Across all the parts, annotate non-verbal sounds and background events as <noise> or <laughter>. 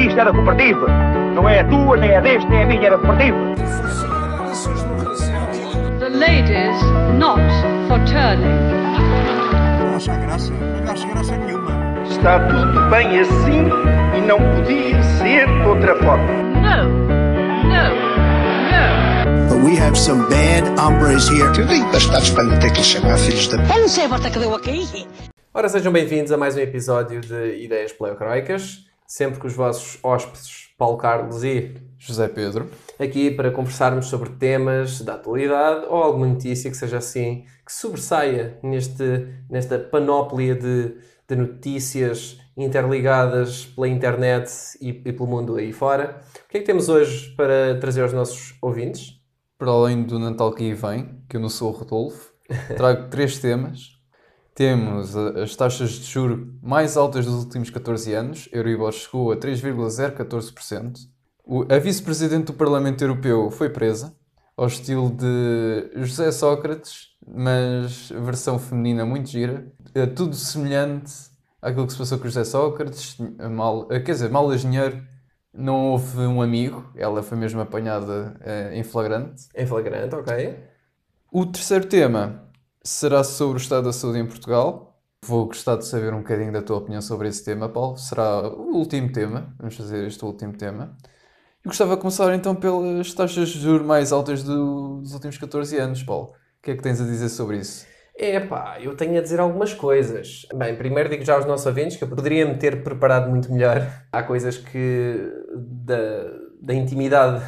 Isto da cooperativa. Não é a tua, nem é deste, nem a minha, da cooperativa. The ladies not for turning. Não acha graça? Não acha graça nenhuma. Está tudo bem assim e não podia ser de outra forma. No, no, no. But we have some bad hombres here. Eu nem bastados para ter que lhe chamar filhos da. Eu não sei a volta que deu aqui. Ora, sejam bem-vindos a mais um episódio de Ideias Pleocroicas, sempre com os vossos hóspedes Paulo Carlos e José Pedro. aqui para conversarmos sobre temas da atualidade ou alguma notícia que seja assim, que sobressaia neste, nesta panóplia de, de notícias interligadas pela internet e, e pelo mundo aí fora. O que é que temos hoje para trazer aos nossos ouvintes? Para além do Natal que aí vem, que eu não sou o Rodolfo, <laughs> trago três temas. Temos a- as taxas de juro mais altas dos últimos 14 anos. Euribor chegou a 3,014%. O- A vice-presidente do Parlamento Europeu foi presa, ao estilo de José Sócrates, mas versão feminina muito gira. É tudo semelhante àquilo que se passou com José Sócrates. Mal, quer dizer, mal engenheiro, não houve um amigo. Ela foi mesmo apanhada eh, em flagrante. Em flagrante, ok? O terceiro tema será sobre o estado da saúde em Portugal. Vou gostar de saber um bocadinho da tua opinião sobre esse tema, Paulo. Será o último tema. Vamos fazer este último tema. E gostava de começar então pelas taxas de juros mais altas do- dos últimos 14 anos, Paulo. O que é que tens a dizer sobre isso? Epá, eu tenho a dizer algumas coisas. Bem, primeiro digo já aos nossos ouvintes que eu poderia me ter preparado muito melhor. <laughs> Há coisas que da, da intimidade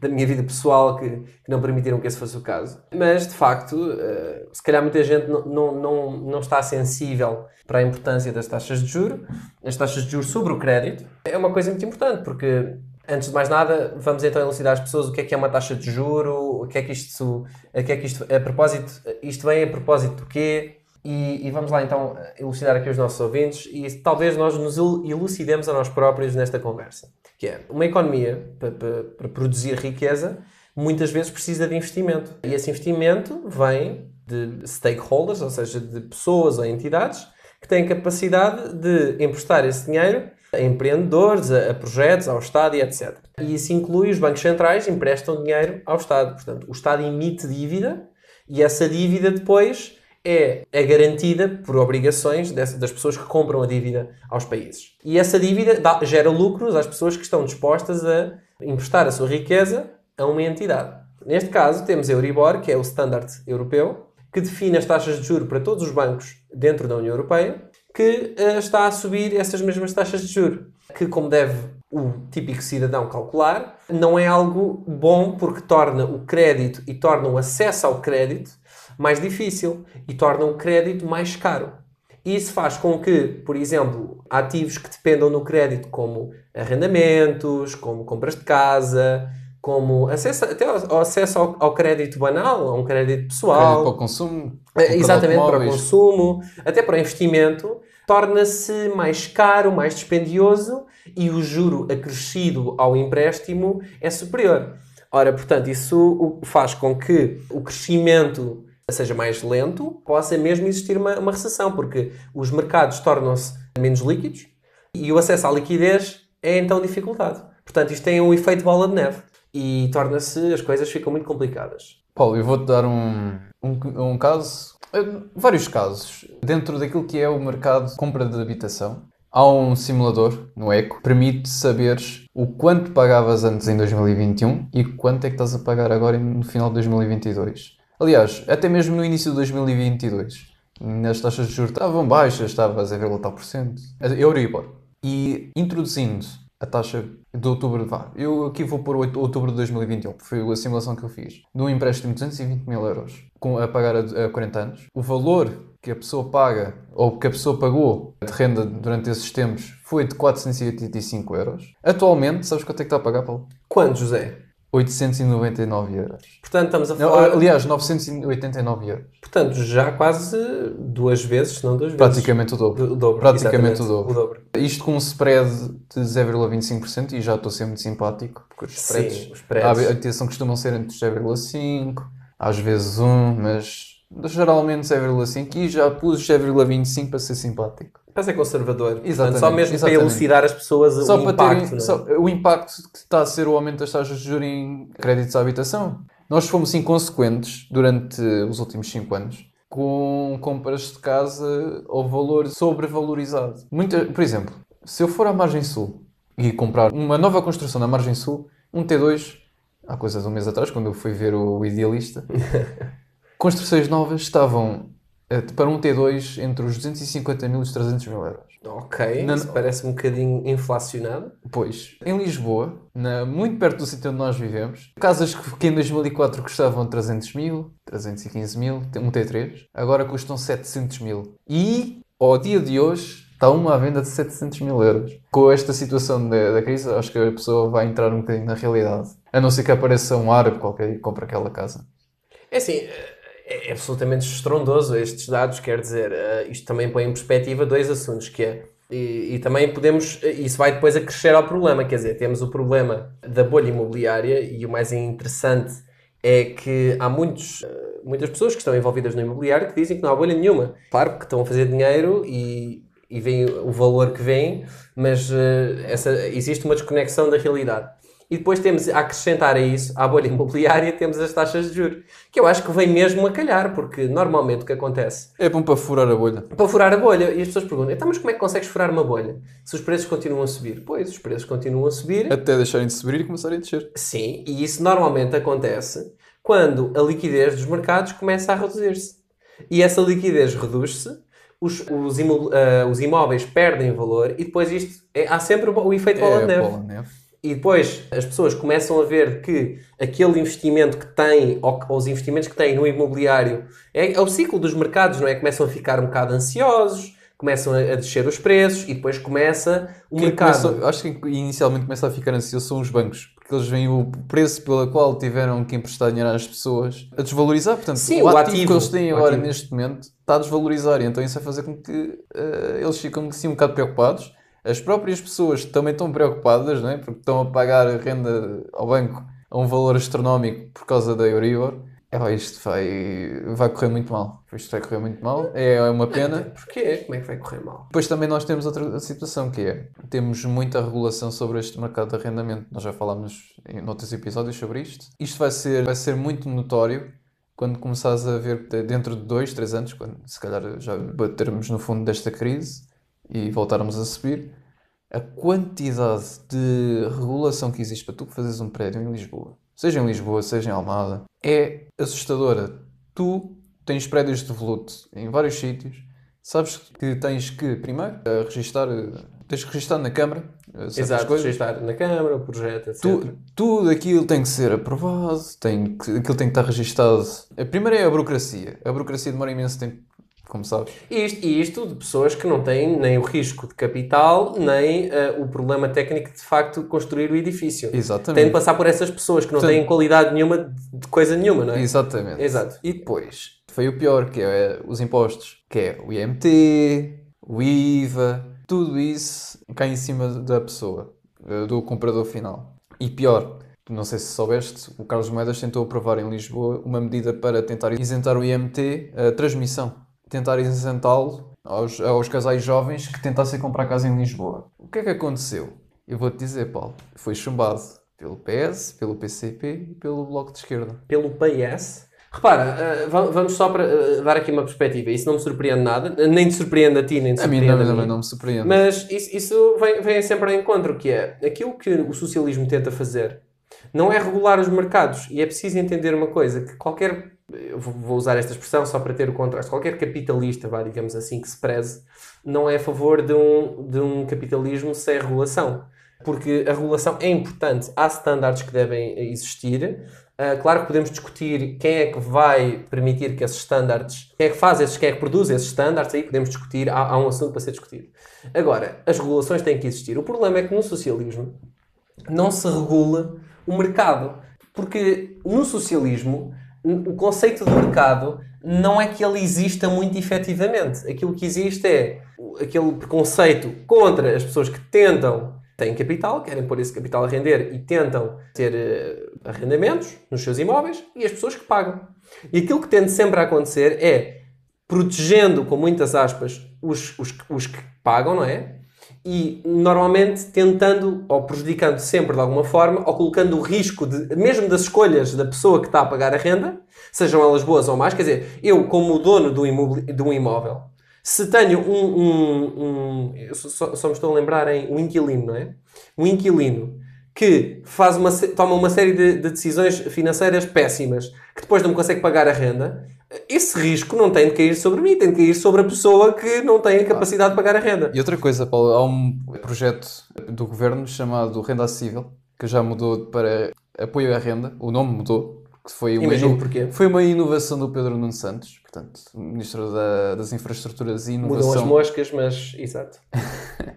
da minha vida pessoal que, que não permitiram que esse fosse o caso. Mas, de facto, eh, se calhar muita gente não, não, não, não está sensível para a importância das taxas de juro, as taxas de juros sobre o crédito. É uma coisa muito importante, porque Antes de mais nada, vamos então elucidar às pessoas o que é que é uma taxa de juro, o que é que isto, a que é que isto, a propósito, isto vem a propósito do quê, e, e vamos lá então elucidar aqui os nossos ouvintes e talvez nós nos el- elucidemos a nós próprios nesta conversa. Que é, uma economia, para, para, para produzir riqueza, muitas vezes precisa de investimento. E esse investimento vem de stakeholders, ou seja, de pessoas ou entidades que têm capacidade de emprestar esse dinheiro a empreendedores, a, a projetos, ao Estado e etc. E isso inclui os bancos centrais emprestam dinheiro ao Estado. Portanto, o Estado emite dívida e essa dívida depois é, é garantida por obrigações dessa- das pessoas que compram a dívida aos países. E essa dívida dá- gera lucros às pessoas que estão dispostas a emprestar a sua riqueza a uma entidade. Neste caso, temos a Euribor, que é o standard europeu, que define as taxas de juro para todos os bancos dentro da União Europeia, que eh, está a subir essas mesmas taxas de juro. Que, como deve o típico cidadão calcular, não é algo bom porque torna o crédito e torna o acesso ao crédito mais difícil e torna o crédito mais caro. Isso faz com que, por exemplo, ativos que dependam do crédito, como arrendamentos, como compras de casa, como acesso, até ao, ao acesso ao, ao crédito banal, a um crédito pessoal, Crédito para o consumo? é, Exatamente, para o consumo, até para o investimento, torna-se mais caro, mais dispendioso e o juro acrescido ao empréstimo é superior. Ora, portanto, isso o- faz com que o crescimento seja mais lento, possa mesmo existir uma, uma recessão, porque os mercados tornam-se menos líquidos e o acesso à liquidez é então dificultado. Portanto, isto tem um efeito bola de neve e torna-se, as coisas ficam muito complicadas. Paulo, eu vou-te dar um, um, um caso, eh, vários casos, dentro daquilo que é o mercado de compra de habitação. Há um simulador no Eco que permite saberes o quanto pagavas antes em 2021 e quanto é que estás a pagar agora no final de 2022. Aliás, até mesmo no início de 2022, as taxas de juros estavam baixas, estava a 0, tal por cento, a Euribor. E introduzindo a taxa de outubro, vá, eu aqui vou pôr oito- outubro de 2021, que foi a simulação que eu fiz, de um empréstimo de 220 mil euros com, a pagar a, a 40 anos, o valor que a pessoa paga, ou que a pessoa pagou de renda durante esses tempos, foi de 485 euros. Atualmente, sabes quanto é que está a pagar, Paulo? Quando, José? 899 euros. Portanto, estamos a falar... aliás, 989 euros. Portanto, já quase duas vezes, se não duas vezes. Praticamente o dobro. O dobro. Praticamente exatamente, o dobro. Isto com um spread de 0,25% e já estou a ser muito simpático, porque os Sim, spreads, os spreads. a habitação costumam ser entre 0,5%, às vezes 1%, mas geralmente 0,5% e já pus 0,25% para ser simpático. Mas é conservador. Portanto, Exatamente, só mesmo exatamente. para elucidar as pessoas Só o impacto. terem é? só- o impacto que está a ser o aumento das taxas de juros em créditos à habitação. Nós fomos inconsequentes durante os últimos 5 anos com compras de casa ao valor sobrevalorizado. Muita, por exemplo, se eu for à Margem Sul e comprar uma nova construção na Margem Sul, um T2, há coisa de um mês atrás, quando eu fui ver o Idealista, <laughs> construções novas estavam para um T2 entre os 250 mil e os 300 mil euros. Ok, Não- isso parece um bocadinho inflacionado. Pois, em Lisboa, na- muito perto do sítio onde nós vivemos, casas que, que em 2004 custavam 300 mil, 315 mil, um T3, agora custam 700 mil. E, ao dia de hoje, está uma à venda de 700 mil euros. Com esta situação da, da crise, acho que a pessoa vai entrar um bocadinho na realidade. A não ser que apareça um árabe qualquer e compre aquela casa. É assim, é é absolutamente estrondoso estes dados, quer dizer, eh, isto também põe em perspectiva dois assuntos, que é, e, e também podemos, eh, isso vai depois acrescer ao problema, quer dizer, temos o problema da bolha imobiliária e o mais interessante é que há muitos, eh, muitas pessoas que estão envolvidas no imobiliário que dizem que não há bolha nenhuma. Claro que estão a fazer dinheiro e, e veem o valor que vem, mas eh, essa, existe uma desconexão da realidade. E depois temos a acrescentar a isso, à bolha imobiliária, temos as taxas de juros, que eu acho que vem mesmo a calhar, porque normalmente o que acontece É bom para furar a bolha. para furar a bolha, e as pessoas perguntam, então, mas como é que consegues furar uma bolha se os preços continuam a subir? Pois, os preços continuam a subir, Até deixarem de subir e começarem a descer. sim, e isso normalmente acontece quando a liquidez dos mercados começa a reduzir-se. E essa liquidez reduz-se, os, os, ah, os imóveis perdem valor, e depois isto, é- há sempre o, o efeito bola de É, neve. bola de neve. E depois as pessoas começam a ver que aquele investimento que têm, ou, os investimentos que têm no imobiliário, é, é o ciclo dos mercados, não é? Começam a ficar um bocado ansiosos, começam a, a descer os preços e depois começa o Quem mercado. começa- acho que inicialmente começa a ficar ansioso são os bancos, porque eles veem o preço pelo qual tiveram que emprestar dinheiro às pessoas a desvalorizar. Portanto, Sim, o, ativo, ativo, que eles têm agora neste momento está a desvalorizar, então isso vai fazer com que eh, eles ficam assim um bocado preocupados. As próprias pessoas também estão preocupadas, não é? porque estão a pagar a renda ao banco a um valor astronómico por causa da Euribor. É, isto vai, vai correr muito mal. Isto vai correr muito mal. É uma pena. <laughs> Porquê? Como é que vai correr mal? Depois também nós temos outra situação que é, temos muita regulação sobre este mercado de arrendamento. Nós já falámos em outros episódios sobre isto. Isto vai ser, vai ser muito notório quando começares a ver de- dentro de dois, três anos, quando se calhar já batermos no fundo desta crise e voltarmos a subir, a quantidade de regulação que existe para tu fazeres um prédio em Lisboa, seja em Lisboa, seja em Almada, é assustadora. Tu tens prédios de voluto em vários sítios, sabes que tens que, primeiro, eh, registar, eh, tens que registar na Câmara eh, Exato, coisas. registrar na Câmara, o projeto, etc. Tu, tudo aquilo tem que ser aprovado, tem que, aquilo tem que estar registado. A primeira é a burocracia. A burocracia demora imenso tempo, como sabes. E isto, e isto de pessoas que não têm nem o risco de capital, nem eh, o problema técnico de, de facto construir o edifício. Exatamente. Tem de passar por essas pessoas que não têm qualidade nenhuma de de coisa nenhuma, não é? Exatamente. Exato. E depois, foi o pior, que é os impostos, que é o IMT, o IVA, tudo isso cai em cima da pessoa, eh, do comprador final. E pior, não sei se soubeste, o Carlos Moedas tentou aprovar em Lisboa uma medida para tentar isentar o IMT, a transmissão. Tentar isentá-lo aos, aos casais jovens que tentassem comprar casa em Lisboa. O que é que aconteceu? Eu vou-te dizer, Paulo, foi chumbado pelo PS, pelo PCP e pelo Bloco de Esquerda. Pelo PS. Repara, eh, va- vamos só para eh, dar aqui uma perspectiva. Isso não me surpreende nada, nem te surpreende a ti, nem te A mim surpreende não, a não, mim. não me surpreende. Mas isso, isso vem, vem sempre ao encontro, que é aquilo que o socialismo tenta fazer não é regular os mercados. E é preciso entender uma coisa, que qualquer, eu vou usar esta expressão só para ter o contraste, qualquer capitalista, vá, digamos assim, que se preze, não é a favor de um, de um capitalismo sem regulação. Porque a regulação é importante, há standards que devem existir. Ah, claro que podemos discutir quem é que vai permitir que esses standards, quem é que faz esses, quem é que produz esses standards, aí podemos discutir, há, há um assunto para ser discutido. Agora, as regulações têm que existir. O problema é que no socialismo não se regula o mercado. Porque no socialismo, o conceito de mercado não é que ele exista muito efetivamente. Aquilo que existe é aquele preconceito contra as pessoas que tentam, têm capital, querem pôr esse capital a render e tentam ter eh, arrendamentos nos seus imóveis e as pessoas que pagam. E aquilo que tende sempre a acontecer é protegendo, com muitas aspas, os, os, os que pagam, não é? E normalmente tentando ou prejudicando sempre de alguma forma, ou colocando o risco de, mesmo das escolhas da pessoa que está a pagar a renda, sejam elas boas ou más. Quer dizer, eu, como dono do, de um imóvel, se tenho um. um, um só, só me estou a lembrar em um inquilino, não é? Um inquilino que faz uma, toma uma série de, de decisões financeiras péssimas, que depois não me consegue pagar a renda, esse risco não tem de cair sobre mim, tem de cair sobre a pessoa que não tem a capacidade de pagar a renda. E outra coisa, Paulo, há um projeto do governo chamado Renda Acessível, que já mudou para apoio à renda, o nome mudou, que foi uma, Imagino porquê. foi uma inovação do Pedro Nuno Santos, portanto, Ministro da- das Infraestruturas e Mudam as Inovação. moscas, mas. Exato. <laughs>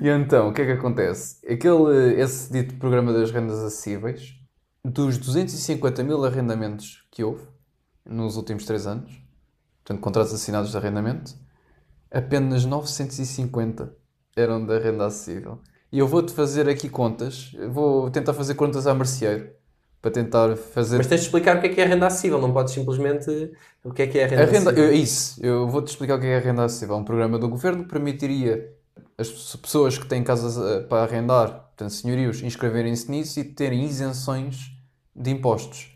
E então, o que é que acontece? Aquele, esse dito programa das rendas acessíveis, dos 250 mil arrendamentos que houve nos últimos 3 anos, portanto, contratos assinados de arrendamento, apenas 950 eram da renda acessível. E eu vou-te fazer aqui contas, vou tentar fazer contas à merceeiro, para tentar fazer... Mas tens de explicar o que é que é a renda acessível, não podes simplesmente. O que é que é a renda, A renda, acessível. eu- é isso, eu vou-te explicar o que é a renda acessível. É um programa do governo que permitiria as pe- pessoas que têm casas eh, para arrendar, portanto, senhorios, inscreverem-se nisso e terem isenções de impostos.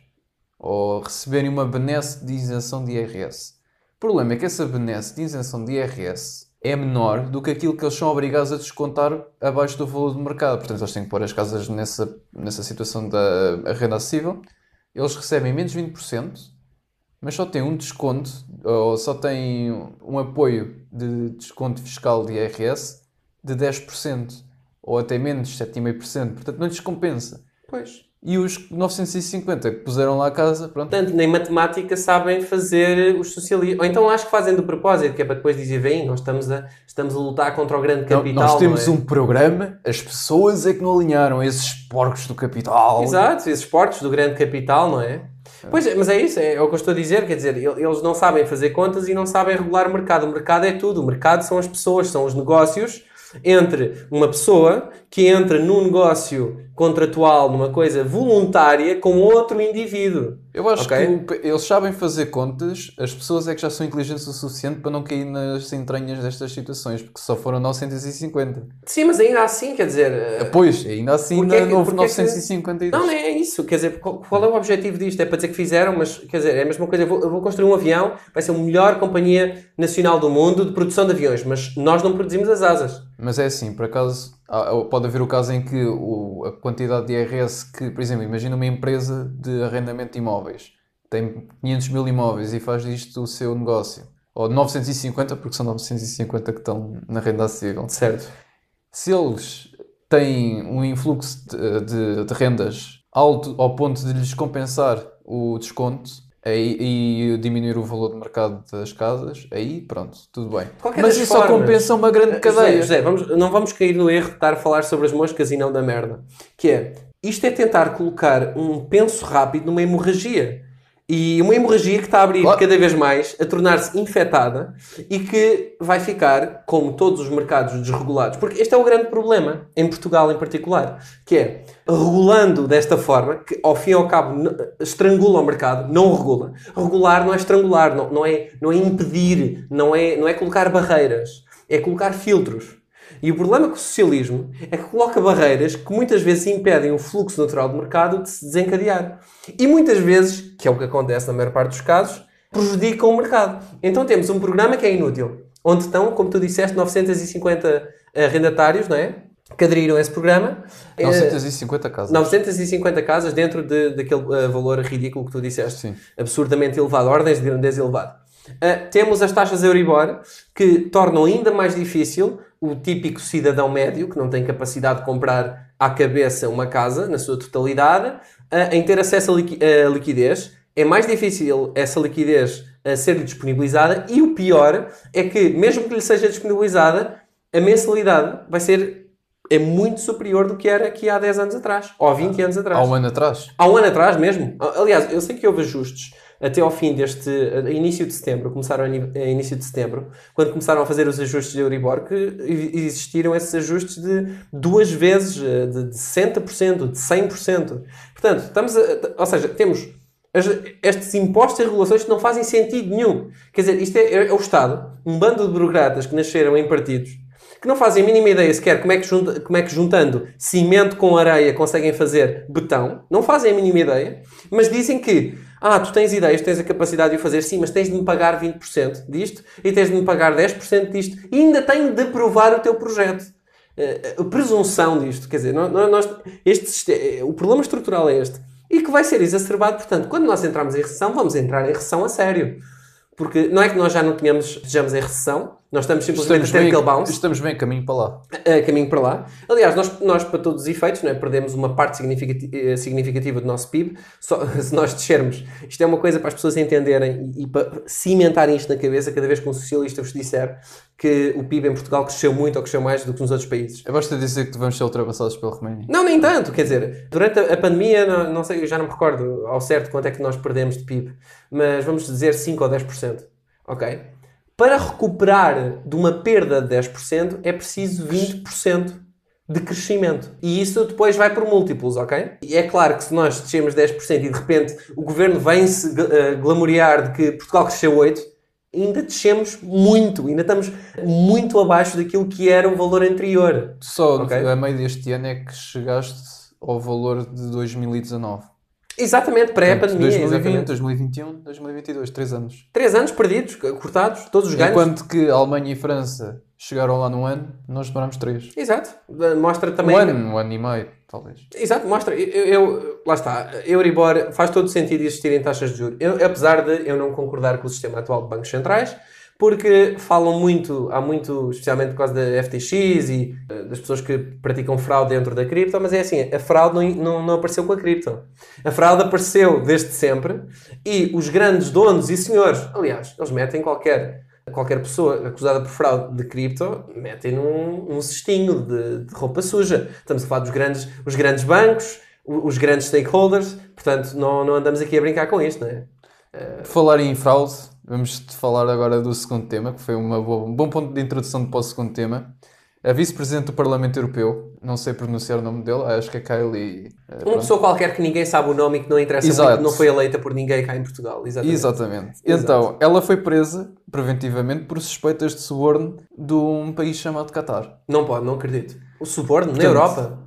Ou receberem uma benesse de isenção de IRS. O problema é que essa benesse de isenção de IRS é menor do que aquilo que eles são obrigados a descontar abaixo do valor do mercado. Portanto, eles têm que pôr as casas nessa, nessa situação da renda acessível. Eles recebem menos 20%, mas só tem um desconto, ou só tem um apoio de desconto fiscal de IRS de 10%, ou até menos, 7,5%. Portanto, não lhes compensa. Pois. E os 950 que puseram lá a casa, pronto. Portanto, nem matemática sabem fazer os socialistas. Ou então acho que fazem do propósito, que é para depois dizer, bem, nós estamos a, estamos a lutar contra o grande Não, capital. nós temos não é? um programa, as pessoas é que não alinharam, esses porcos do capital. Exato, esses portos do grande capital, não é? Pois é, mas é isso, é, o que eu estou a dizer, quer dizer, el- eles não sabem fazer contas e não sabem regular o mercado. O mercado é tudo, o mercado são as pessoas, são os negócios entre uma pessoa que entra num negócio contratual, numa coisa voluntária, com outro indivíduo. Eu acho Ok. que eles sabem fazer contas, as pessoas é que já são inteligentes o suficiente para não cair nas entranhas destas situações, porque só foram 950. Sim, mas ainda assim, quer dizer... eh, Pois, ainda assim Porque é ainda que- houve porque é que- 952. Não, não é isso. Quer dizer, qual, qual é o objetivo disto? É para dizer que fizeram, mas quer dizer, é a mesma coisa. Eu vou, eu vou construir um avião, vai ser a melhor companhia nacional do mundo de produção de aviões, mas nós não produzimos as asas. Mas é assim, por acaso, pode haver o caso em que o- a quantidade de IRS que, por exemplo, imagina uma empresa de arrendamento de imóveis, tem 500 mil imóveis e faz disto o seu negócio. Ou 950, porque são 950 que estão na renda acessível. Certo. Se eles têm um influxo de, de- de rendas alto ao ponto de lhes compensar o desconto aí- e diminuir o valor de mercado das casas, aí pronto, tudo bem. Mas isso só formas. compensa uma grande cadeia. José, José, vamos, não vamos cair no erro de estar a falar sobre as moscas e não da merda. Que é, isto é tentar colocar um penso rápido numa hemorragia. E uma hemorragia que está a abrir Claro. cada vez mais, a tornar-se infectada e que vai ficar, como todos os mercados desregulados. Porque este é o grande problema, em Portugal em particular, que é, regulando desta forma, que ao fim e ao cabo estrangula o mercado, não regula. Regular não é estrangular, não, não, é, não é impedir, não é, não é colocar barreiras, é colocar filtros. E o problema com o socialismo é que coloca barreiras que muitas vezes impedem o fluxo natural do mercado de se desencadear. E muitas vezes, que é o que acontece na maior parte dos casos, prejudicam o mercado. Então temos um programa que é inútil, onde estão, como tu disseste, 950 arrendatários, não é? Que aderiram a esse programa. Eh, 950 casas. 950 casas dentro de, daquele eh, valor ridículo que tu disseste. Sim. Absurdamente elevado, ordens de grandeza elevado. Uh, temos as taxas Euribor, que tornam ainda mais difícil o típico cidadão médio, que não tem capacidade de comprar à cabeça uma casa, na sua totalidade, uh, em ter acesso a liqui- a liquidez. É mais difícil essa liquidez uh, ser-lhe disponibilizada e o pior é que, mesmo que lhe seja disponibilizada, a mensalidade vai ser é muito superior do que era aqui há 10 anos atrás, ou há 20 anos atrás. Há um ano atrás. Há um ano atrás mesmo. Aliás, eu sei que houve ajustes até ao fim deste início de setembro, começaram a início de setembro, quando começaram a fazer os ajustes de Euribor, que existiram esses ajustes de duas vezes, eh, de de 60%, de 100%. Portanto, estamos a, ou seja, temos As- estes impostos e regulações que não fazem sentido nenhum. Quer dizer, isto é, é o Estado, um bando de burocratas que nasceram em partidos, que não fazem a mínima ideia sequer como é, que junta- como é que juntando cimento com areia conseguem fazer betão. Não fazem a mínima ideia, mas dizem que ah, tu tens ideias, tens a capacidade de o fazer, sim, mas tens de me pagar 20% disto e tens de me pagar 10% disto e ainda tenho de aprovar o teu projeto. Eh, a presunção disto, quer dizer, nós, este, siste- o problema estrutural é este e que vai ser exacerbado, portanto, quando nós entrarmos em recessão, vamos entrar em recessão a sério. Porque não é que nós já não tenhamos, estejamos em recessão, nós estamos simplesmente Estamos a ter bem, aquele bounce estamos bem a caminho para lá. a caminho para lá. Aliás, nós, nós para todos os efeitos, não é? perdemos uma parte significati- eh, significativa do nosso PIB só, <laughs> se nós descermos. Isto é uma coisa para as pessoas entenderem e, e para cimentarem isto na cabeça cada vez que um socialista vos disser que o PIB em Portugal cresceu muito ou cresceu mais do que nos outros países. Basta dizer que vamos ser ultrapassados pela Roménia. Não, nem tanto. Quer dizer, durante a, a pandemia, não, não sei, eu já não me recordo ao certo quanto é que nós perdemos de PIB, mas vamos dizer 5 ou 10%. Ok? Para recuperar de uma perda de 10%, é preciso 20% de crescimento. E isso depois vai por múltiplos, ok? E é claro que se nós descemos 10% e de repente o governo vem-se uh, glamorear de que Portugal cresceu 8%, ainda descemos muito, ainda estamos muito abaixo daquilo que era o valor anterior. Só Ok. a meio deste ano é que chegaste ao valor de 2019. Exatamente, pré-pandemia. 2020, exatamente. 2021, 2022, 3 anos. Três anos perdidos, cortados, todos os ganhos. Enquanto que a Alemanha e a França chegaram lá num ano, nós demorámos 3. Exato. Mostra também. Um ano, um ano e meio, talvez. Exato, mostra. Eu, eu- lá está. Euribor faz todo sentido existirem taxas de juros. Eu- apesar de eu não concordar com o sistema atual de bancos centrais, porque falam muito, há muito, especialmente por causa da FTX e eh, das pessoas que praticam fraude dentro da cripto, mas é assim, a fraude não, não, não apareceu com a cripto. A fraude apareceu desde sempre e os grandes donos e senhores, aliás, eles metem qualquer qualquer pessoa acusada por fraude de cripto metem num um cestinho de, de roupa suja. Estamos a falar dos grandes, os grandes bancos, os grandes stakeholders, portanto não, não andamos aqui a brincar com isto, não é? Falar em fraude, vamos falar agora do segundo tema, que foi boa- um bom ponto de introdução para o segundo tema. A vice-presidente do Parlamento Europeu, não sei pronunciar o nome dele, acho que é Kylie. eh, Uma pronto. pessoa qualquer que ninguém sabe o nome e que não interessa Exato. muito, não foi eleita por ninguém cá em Portugal. Exatamente. Exatamente. Exato. Então, ela foi presa preventivamente por suspeitas de suborno de um país chamado Qatar. Não pode, não acredito. O suborno na Portanto, Europa.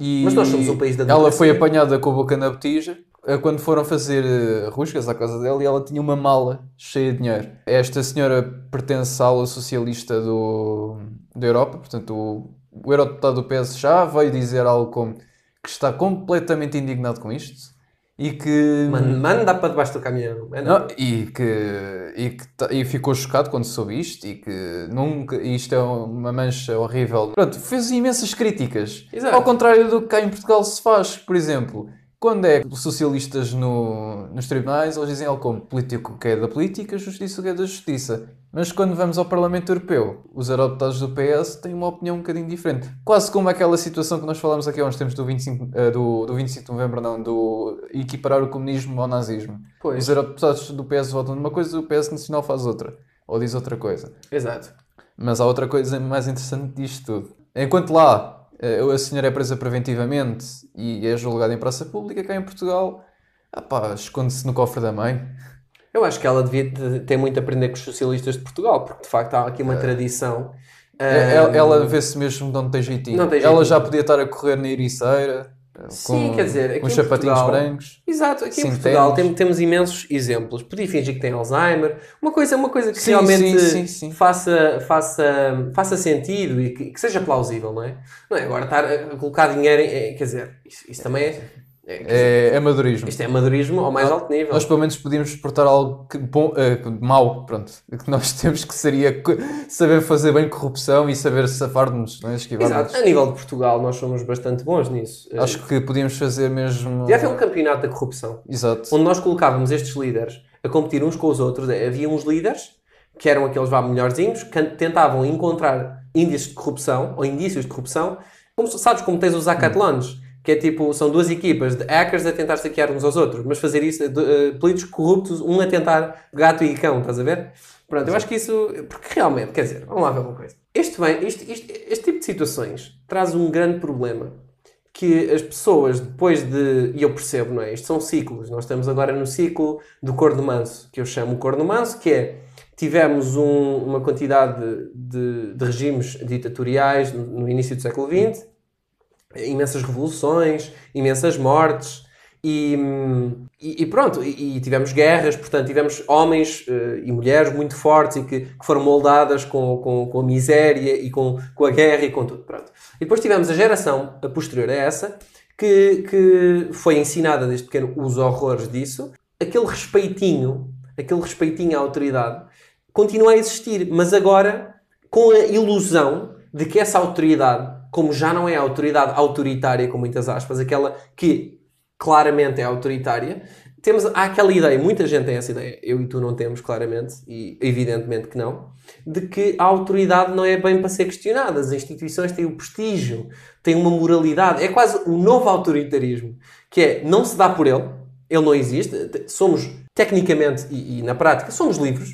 E Mas nós somos um país da Ela democracia. foi apanhada com a boca na botija quando foram fazer eh, rusgas à casa dela e ela tinha uma mala cheia de dinheiro. Esta senhora pertence à ala socialista do, da Europa, portanto, o, o eurodeputado do PS já veio dizer algo como que está completamente indignado com isto e que. Man- Manda para debaixo do caminhão. É, não. E que, e, que ta- e ficou chocado quando soube isto e que nunca isto é uma mancha horrível. Pronto, fez imensas críticas. Exato. Ao contrário do que cá em Portugal se faz, por exemplo, quando é socialistas no, nos tribunais, eles dizem algo como político que é da política, justiça que é da justiça. Mas quando vamos ao Parlamento Europeu, os eurodeputados do PS têm uma opinião um bocadinho diferente. Quase como aquela situação que nós falámos aqui há uns tempos do 25, eh, do, do 25 de novembro, não, do equiparar o comunismo ao nazismo. Pois. Os eurodeputados do PS votam numa coisa e o PS Nacional faz outra. Ou diz outra coisa. Exato. Mas há outra coisa mais interessante disto tudo. Enquanto lá a senhora é presa preventivamente e é julgada em praça pública, cá em Portugal, ah pá, esconde-se no cofre da mãe. Eu acho que ela devia te- ter muito a aprender com os socialistas de Portugal, porque de facto há aqui uma tradição. Eh, Ela, ela vê-se mesmo de onde tem jeitinho. Não tem Ela jeitinho. já podia estar a correr na Ericeira, eh, Sim, com, quer dizer, em sapatinhos Portugal- brancos. Exato, aqui em Sim, Portugal temos. tem- temos imensos exemplos. Podia fingir que tem Alzheimer, uma coisa, uma coisa que Sim, realmente sim, sim, sim. Faça, faça, faça sentido e que, que seja plausível, não é? Não é agora estar a colocar dinheiro em. em- Quer dizer, isso, isso também é. É- dizer, É, é madurismo. isto é amadorismo ao mais alto nível. Nós pelo menos podíamos exportar algo que, bom, eh, que mau, pronto, <laughs> que nós temos que seria saber fazer bem corrupção e saber safar-nos, não é? esquivar-nos. Exato, a nível de Portugal nós somos bastante bons nisso. Acho que podíamos fazer mesmo. Já foi um campeonato da corrupção. Exato. onde nós colocávamos estes líderes a competir uns com os outros. Havia uns líderes, que eram aqueles vá melhorzinhos, que tentavam encontrar índices de corrupção, ou indícios de corrupção, como, sabes como tens os hackathons, que é tipo, são duas equipas de hackers a tentar saquear uns aos outros, mas fazer isso, de, eh, políticos corruptos, um a tentar gato e cão, estás a ver? Pronto, eu acho que isso, porque realmente, quer dizer, vamos lá ver uma coisa. Este, bem, isto, isto- este tipo de situações traz um grande problema, que as pessoas, depois de. E eu percebo, não é? Isto são ciclos. Nós estamos agora no ciclo do corno manso, que eu chamo corno manso, que é. Tivemos um- uma quantidade de, de regimes ditatoriais no, no início do século XX, imensas revoluções, imensas mortes, e, e- pronto, e, e tivemos guerras, portanto, tivemos homens eh, e mulheres muito fortes e que, que foram moldadas com, com, com a miséria e com, com a guerra e com tudo. Pronto. E depois tivemos a geração posterior a essa que, que foi ensinada desde pequeno os horrores disso, aquele respeitinho, aquele respeitinho à autoridade, continua a existir, mas agora com a ilusão de que essa autoridade, como já não é a autoridade autoritária, com muitas aspas, aquela que claramente é autoritária, temos, há aquela ideia, muita gente tem essa ideia, eu e tu não temos claramente, e evidentemente que não, de que a autoridade não é bem para ser questionada, as instituições têm o prestígio, têm uma moralidade, é quase um novo autoritarismo, que é, não se dá por ele, ele não existe, somos, tecnicamente e, e na prática, somos livres,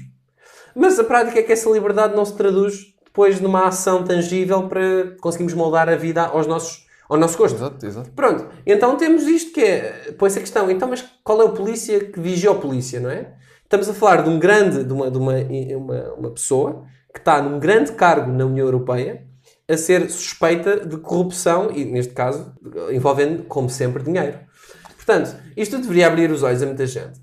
mas a prática é que essa liberdade não se traduz depois numa ação tangível para conseguirmos moldar a vida aos nossos, ao nosso gosto. Exato, exato. Pronto, então temos isto que é, põe-se a questão, então mas qual é o polícia que vigia o polícia, não é? Estamos a falar de um grande, de uma, de uma, uma, uma pessoa que está num grande cargo na União Europeia a ser suspeita de corrupção e, neste caso, envolvendo, como sempre, dinheiro. Portanto, isto deveria abrir os olhos a muita gente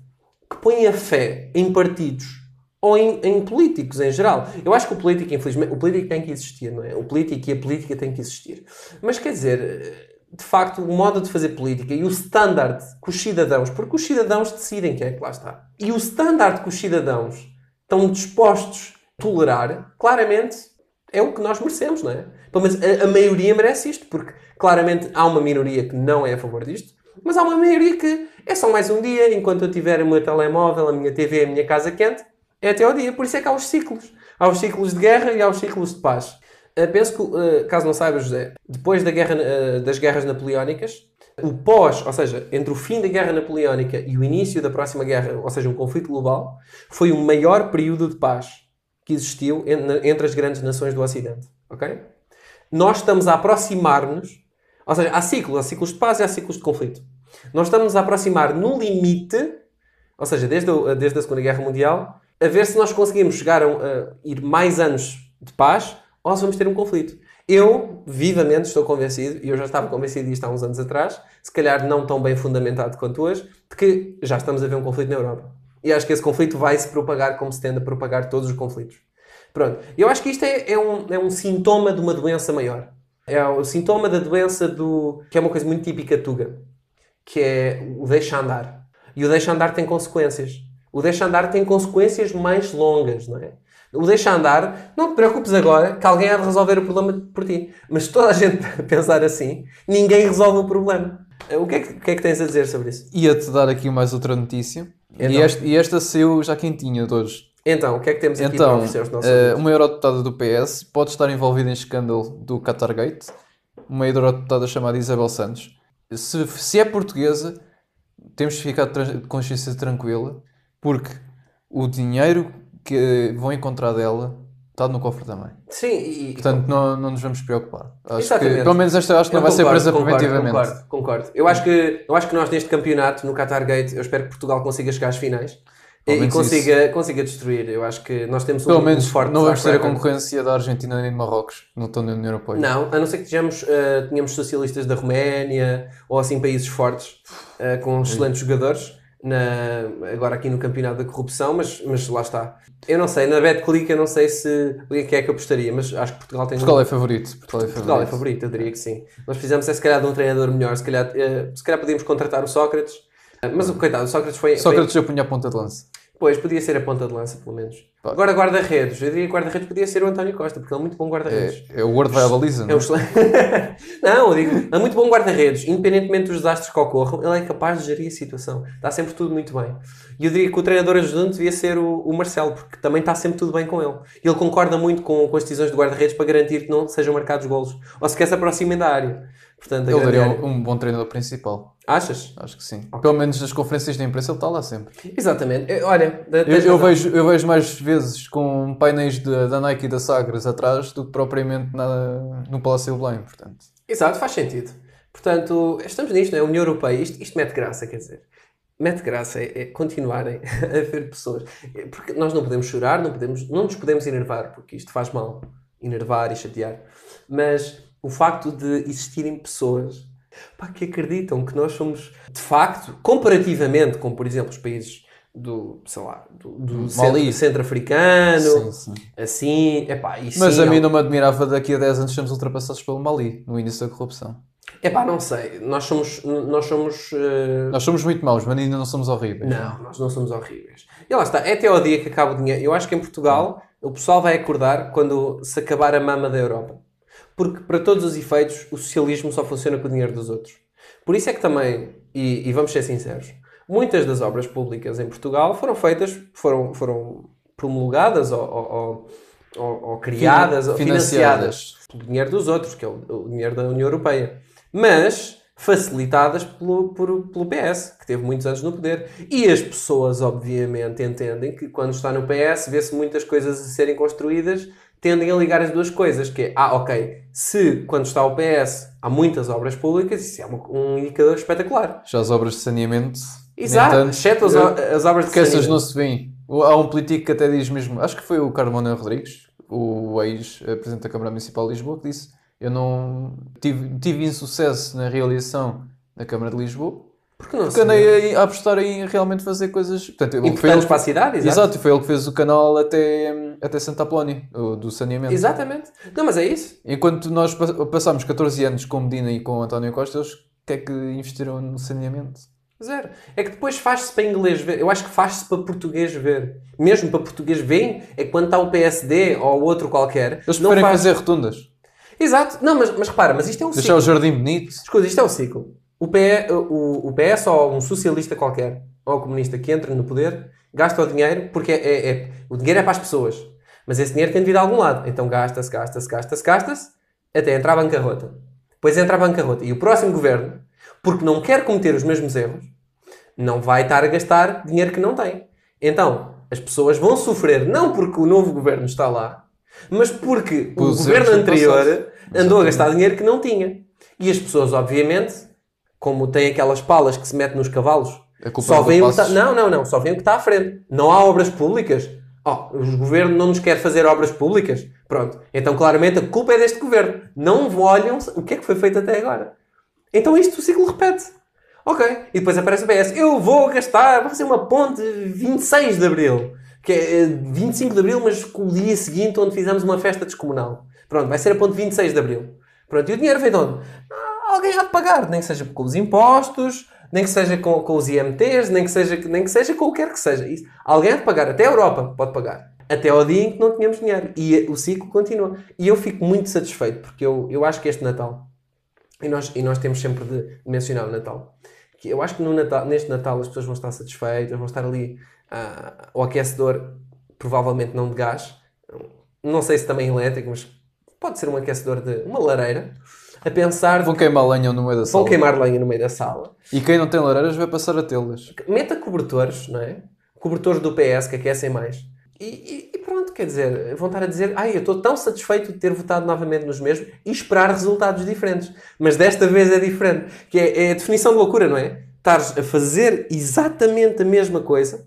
que põe a fé em partidos ou em, em políticos em geral. Eu acho que o político, infelizmente, o político tem que existir, não é? O político e a política têm que existir. Mas quer dizer, de facto, o modo de fazer política e o standard que os cidadãos, porque os cidadãos decidem quem é que lá está, e o standard que os cidadãos estão dispostos a tolerar, claramente é o que nós merecemos, não é? Pelo menos a, a maioria merece isto, porque claramente há uma minoria que não é a favor disto, mas há uma maioria que é só mais um dia, enquanto eu tiver o meu telemóvel, a minha TV, a minha casa quente, é até ao dia. Por isso é que há os ciclos. Há os ciclos de guerra e há os ciclos de paz. Uh, penso que, uh, caso não saiba, José, depois da guerra, uh, das guerras napoleónicas, o pós, ou seja, entre o fim da guerra napoleónica e o início da próxima guerra, ou seja, um conflito global, foi o maior período de paz que existiu en- entre as grandes nações do Ocidente. Ok? Nós estamos a aproximar-nos, ou seja, há ciclos, há ciclos de paz e há ciclos de conflito. Nós estamos a aproximar no limite, ou seja, desde a, desde a Segunda Guerra Mundial, a ver se nós conseguimos chegar a, a ir mais anos de paz ou se vamos ter um conflito. Eu, vivamente, estou convencido, e eu já estava convencido disto há uns anos atrás, se calhar não tão bem fundamentado quanto hoje, de que já estamos a ver um conflito na Europa. E acho que esse conflito vai se propagar como se tende a propagar todos os conflitos. Pronto. Eu acho que isto é, é um, é um sintoma de uma doença maior. É o sintoma da doença do. que é uma coisa muito típica tuga, que é o deixa andar. E o deixa andar tem consequências. O deixa andar tem consequências mais longas, não é? O deixa andar, não te preocupes agora que alguém há de resolver o problema por ti. Mas se toda a gente <laughs> pensar assim, ninguém resolve o problema. O que é que, que, é que tens a dizer sobre isso? Ia-te dar aqui mais outra notícia. Então. E, esta, e esta saiu já quentinha de hoje. Então, o que é que temos aqui para Então, oferecer aos nossos eh, ouvintes? uma eurodeputada do PS pode estar envolvida em escândalo do Qatargate. Uma eurodeputada chamada Isabel Santos. Se, se é portuguesa, temos de ficar de consciência tranquila, porque o dinheiro que vão encontrar dela está no cofre também. Sim, e, Portanto, não, não nos vamos preocupar. Acho que, Exatamente. pelo menos esta acho que não Eu vai ser concordo, presa concordo, preventivamente. Concordo, concordo. Eu acho, que, eu acho que nós neste campeonato, no Qatar Gate, eu espero que Portugal consiga chegar às finais Pelo e, menos consiga, consiga destruir. Eu acho que nós temos Pelo um, menos um forte não vamos ter a concorrência da Argentina nem de Marrocos, não estão na União Europeia. Não, a não ser que tejamos, eh, tenhamos socialistas da Roménia ou assim países fortes eh, com excelentes jogadores. Na, agora aqui no campeonato da corrupção, mas, mas lá está. Eu não sei, na BetClick eu não sei se o que é que eu apostaria, mas acho que Portugal tem um- Portugal é favorito. Portugal é favorito. Portugal é favorito, eu diria que sim. Nós fizemos é se calhar de um treinador melhor, se calhar, eh, se calhar podíamos contratar o Sócrates, Eh, mas o coitado, o Sócrates foi. Sócrates eu punha a ponta de lança. Pois, podia ser a ponta de lança, pelo menos. Pá. Agora, guarda-redes, eu diria que guarda-redes podia ser o António Costa, porque ele é muito bom guarda-redes. É, é o Word vai à baliza, É não um é? excelente- <laughs> não, eu digo, é muito bom guarda-redes. Independentemente dos desastres que ocorram, ele é capaz de gerir a situação. Está sempre tudo muito bem. E eu diria que o treinador ajudante devia ser o, o Marcelo, porque também está sempre tudo bem com ele. Ele concorda muito com, com as decisões do guarda-redes para garantir que não sejam marcados golos. Ou sequer se aproximem da área. Portanto, Ele daria área. um, bom treinador principal. Achas? Acho que sim. Pelo menos nas conferências de imprensa ele está lá sempre. Exatamente. Eh, Olha, Eu, eu vejo, eu vejo mais vezes com painéis de- da Nike e da Sagres atrás do que propriamente na- no Palácio Belém, portanto. Exato, faz sentido. Portanto, estamos nisto, não é? A União Europeia, isto, isto mete graça, quer dizer. Mete graça é, é continuarem <laughs> a haver pessoas. É, Porque nós não podemos chorar, não, podemos, não nos podemos enervar, porque isto faz mal. Enervar e chatear. Mas o facto de existirem pessoas pá, que acreditam que nós somos, de facto, comparativamente com, por exemplo, os países do, sei lá, do, do centro- centro-africano, Sim, sim. assim, epá, e Mas sim, a mim é- não me admirava daqui a 10 anos sermos ultrapassados pelo Mali, no início da corrupção. Epá, não sei, nós somos, nós somos eh, Nós somos muito maus, mas ainda não somos horríveis. Não, nós não somos horríveis. E lá está, é até ao dia que acaba o dinheiro. Eu acho que em Portugal o pessoal vai acordar quando se acabar a mama da Europa. Porque, para todos os efeitos, o socialismo só funciona com o dinheiro dos outros. Por isso é que também, e, e vamos ser sinceros, muitas das obras públicas em Portugal foram feitas, foram, foram promulgadas ou, ou- ou- ou- criadas, ou financiadas. financiadas pelo dinheiro dos outros, que é o, o dinheiro da União Europeia. Mas facilitadas pelo, por- pelo PS, que teve muitos anos no poder. E as pessoas, obviamente, entendem que quando está no PS, vê-se muitas coisas a serem construídas, tendem a ligar as duas coisas, que é, ah, ok, se quando está o PS há muitas obras públicas, isso é uma- um indicador espetacular. Já as obras de saneamento. Exato, tanto. exceto as, as obras de Porque essas saneamento. não se veem. Há um político que até diz mesmo, acho que foi o Carmona Rodrigues, o ex-presidente da Câmara Municipal de Lisboa, que disse: Eu não tive, tive insucesso na realização da Câmara de Lisboa, Porque não porque andei a, a apostar em realmente fazer coisas. Portanto, importantes para a cidade, exato. exato, foi ele que fez o canal até, até Santa Apolónia, do saneamento. Exatamente. Não, mas é isso. Enquanto nós pa- passámos 14 anos com Medina e com António Costa, eles o que é que investiram no saneamento? Zero. É que depois faz-se para inglês ver. Eu acho que faz-se para português ver. Mesmo para português verem, é quando está o PSD ou outro qualquer. Eles não preferem faz... fazer rotundas. Exato. Não, mas, mas repara, mas isto é um Deixar ciclo. o jardim bonito. Escuta, isto é um ciclo. O, P, o, o PS ou um socialista qualquer, ou comunista que entra no poder, gasta o dinheiro porque é, é- é- o dinheiro é para as pessoas. Mas esse dinheiro tem de vir de algum lado. Então gasta-se, gasta-se, gasta-se, gasta-se, até entrar a bancarrota. Depois entra a bancarrota. E o próximo governo, porque não quer cometer os mesmos erros, não vai estar a gastar dinheiro que não tem. Então, as pessoas vão sofrer não porque o novo governo está lá, mas porque o governo anterior andou a gastar dinheiro que não tinha. E as pessoas, obviamente, como têm aquelas palas que se metem nos cavalos, A culpa só é do veem o que. Não, não, não. Só veem o que está à frente. Não há obras públicas. Oh, o governo não nos quer fazer obras públicas. Pronto. Então, claramente, a culpa é deste governo. Não olham o que é que foi feito até agora. Então, isto o ciclo repete. Ok. E depois aparece o PS. Eu vou gastar, vou fazer uma ponte 26 de Abril. Que é eh, 25 de Abril, mas com o dia seguinte onde fizemos uma festa descomunal. Pronto, vai ser a ponte 26 de Abril. Pronto, e o dinheiro vem de onde? Ah, alguém há de pagar. Nem que seja com os impostos, nem que seja com, com os IMTs, nem que, seja, nem que seja com o que quer que seja. Isso. Alguém há de pagar. Até a Europa pode pagar. Até ao dia em que não tínhamos dinheiro. E o ciclo continua. E eu fico muito satisfeito, porque eu, eu acho que este Natal, e nós, e nós temos sempre de mencionar o Natal, que eu acho que no Natal, neste Natal as pessoas vão estar satisfeitas, vão estar ali ah, o aquecedor, provavelmente não de gás, não sei se também elétrico, mas pode ser um aquecedor de uma lareira, a pensar Vão queimar lenha no meio da vão sala. queimar lenha no meio da sala. E quem não tem lareiras vai passar a tê-las. Meta cobertores, não é? Cobertores do PS que aquecem mais. E, e- e pronto, quer dizer, vão estar a dizer, ai, eu estou tão satisfeito de ter votado novamente nos mesmos e esperar resultados diferentes. Mas desta vez é diferente. Que é, é a definição de loucura, não é? Estares a fazer exatamente a mesma coisa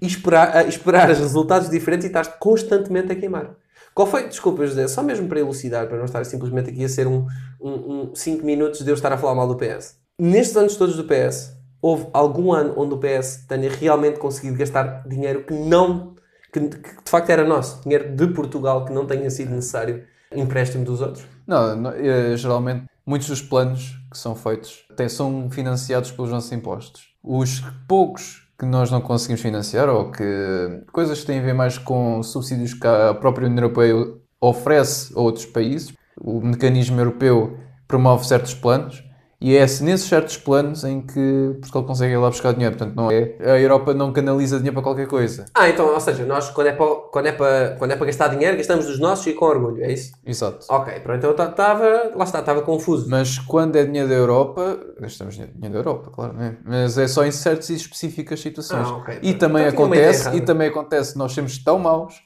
e esperar, a esperar os <laughs> resultados diferentes e estás constantemente a queimar. Qual foi, desculpa José, só mesmo para elucidar, para não estar simplesmente aqui a ser um 5 um, um cinco minutos de eu estar a falar mal do PS. Nestes anos todos do PS, houve algum ano onde o PS tenha realmente conseguido gastar dinheiro que não, que, que de facto era nosso, dinheiro de Portugal que não tenha sido necessário empréstimo dos outros? Não, não, eh, geralmente muitos dos planos que são feitos têm- são financiados pelos nossos impostos. Os poucos que nós não conseguimos financiar ou que coisas que têm a ver mais com subsídios que a própria União Europeia oferece a outros países, o mecanismo europeu promove certos planos e é nesses certos planos em que Portugal consegue ir lá buscar dinheiro. Portanto, não é, a Europa não canaliza dinheiro para qualquer coisa. Ah, então, ou seja, nós quando é para, quando é para, quando é para gastar dinheiro, gastamos dos nossos e com orgulho, é isso? Exato. Ok, pronto, então eu estava, lá está, estava confuso. Mas quando é dinheiro da Europa, gastamos dinheiro dinheiro da Europa, claro, não é? Mas é só em certas e específicas situações. Ah, ok. E também Então acontece, e também acontece, nós sermos tão maus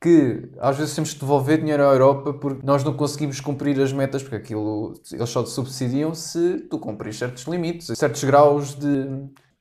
que às vezes temos que devolver dinheiro à Europa porque nós não conseguimos cumprir as metas, porque aquilo eles só te subsidiam se tu cumpris certos limites, certos graus de,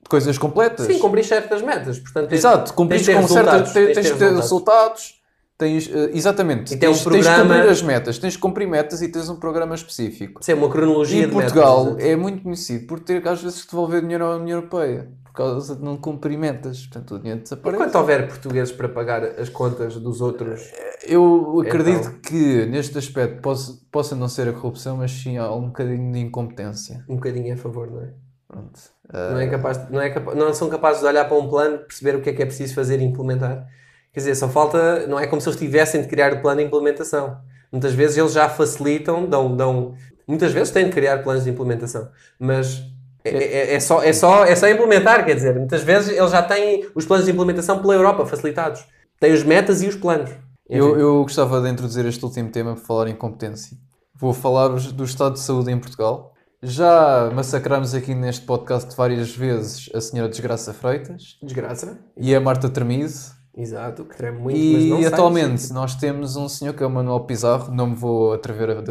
coisas completas. Sim, cumprir certas metas. Portanto, tens- Exato, cumprir tens com certas. Tens, tens tens ter resultados. resultados. Tens, eh, exatamente. E tem um tens, tens de programa- cumprir as metas, tens de cumprir metas e tens um programa específico. Isso é uma cronologia E de Portugal metas. é muito conhecido por ter às vezes que devolver dinheiro à União Europeia causa de não cumprir metas. Portanto, o dinheiro desaparece. Enquanto houver portugueses para pagar as contas dos outros, Eu acredito Então- que neste aspecto possa, possa não ser a corrupção, mas sim há um bocadinho de incompetência. um bocadinho a favor, não é? Pronto. Não, é capaz de- não, é não são capazes de olhar para um plano, perceber o que é que é preciso fazer e implementar. Quer dizer, só falta. Não é como se eles tivessem de criar o plano de implementação. Muitas vezes eles já facilitam, dão. dão muitas vezes têm de criar planos de implementação, mas. É, é- é só, é, só, é só implementar, quer dizer, muitas vezes eles já têm os planos de implementação pela Europa facilitados. Têm os metas e os planos. Eu, eu gostava de introduzir este último tema para falar em competência. Vou falar-vos do estado de saúde em Portugal. Já massacramos aqui neste podcast várias vezes a senhora Desgraça Freitas Desgraça. e a Marta Tremido. Exato, que treme muito, mas não E atualmente nós temos um senhor que é o Manuel Pizarro, não me vou atrever a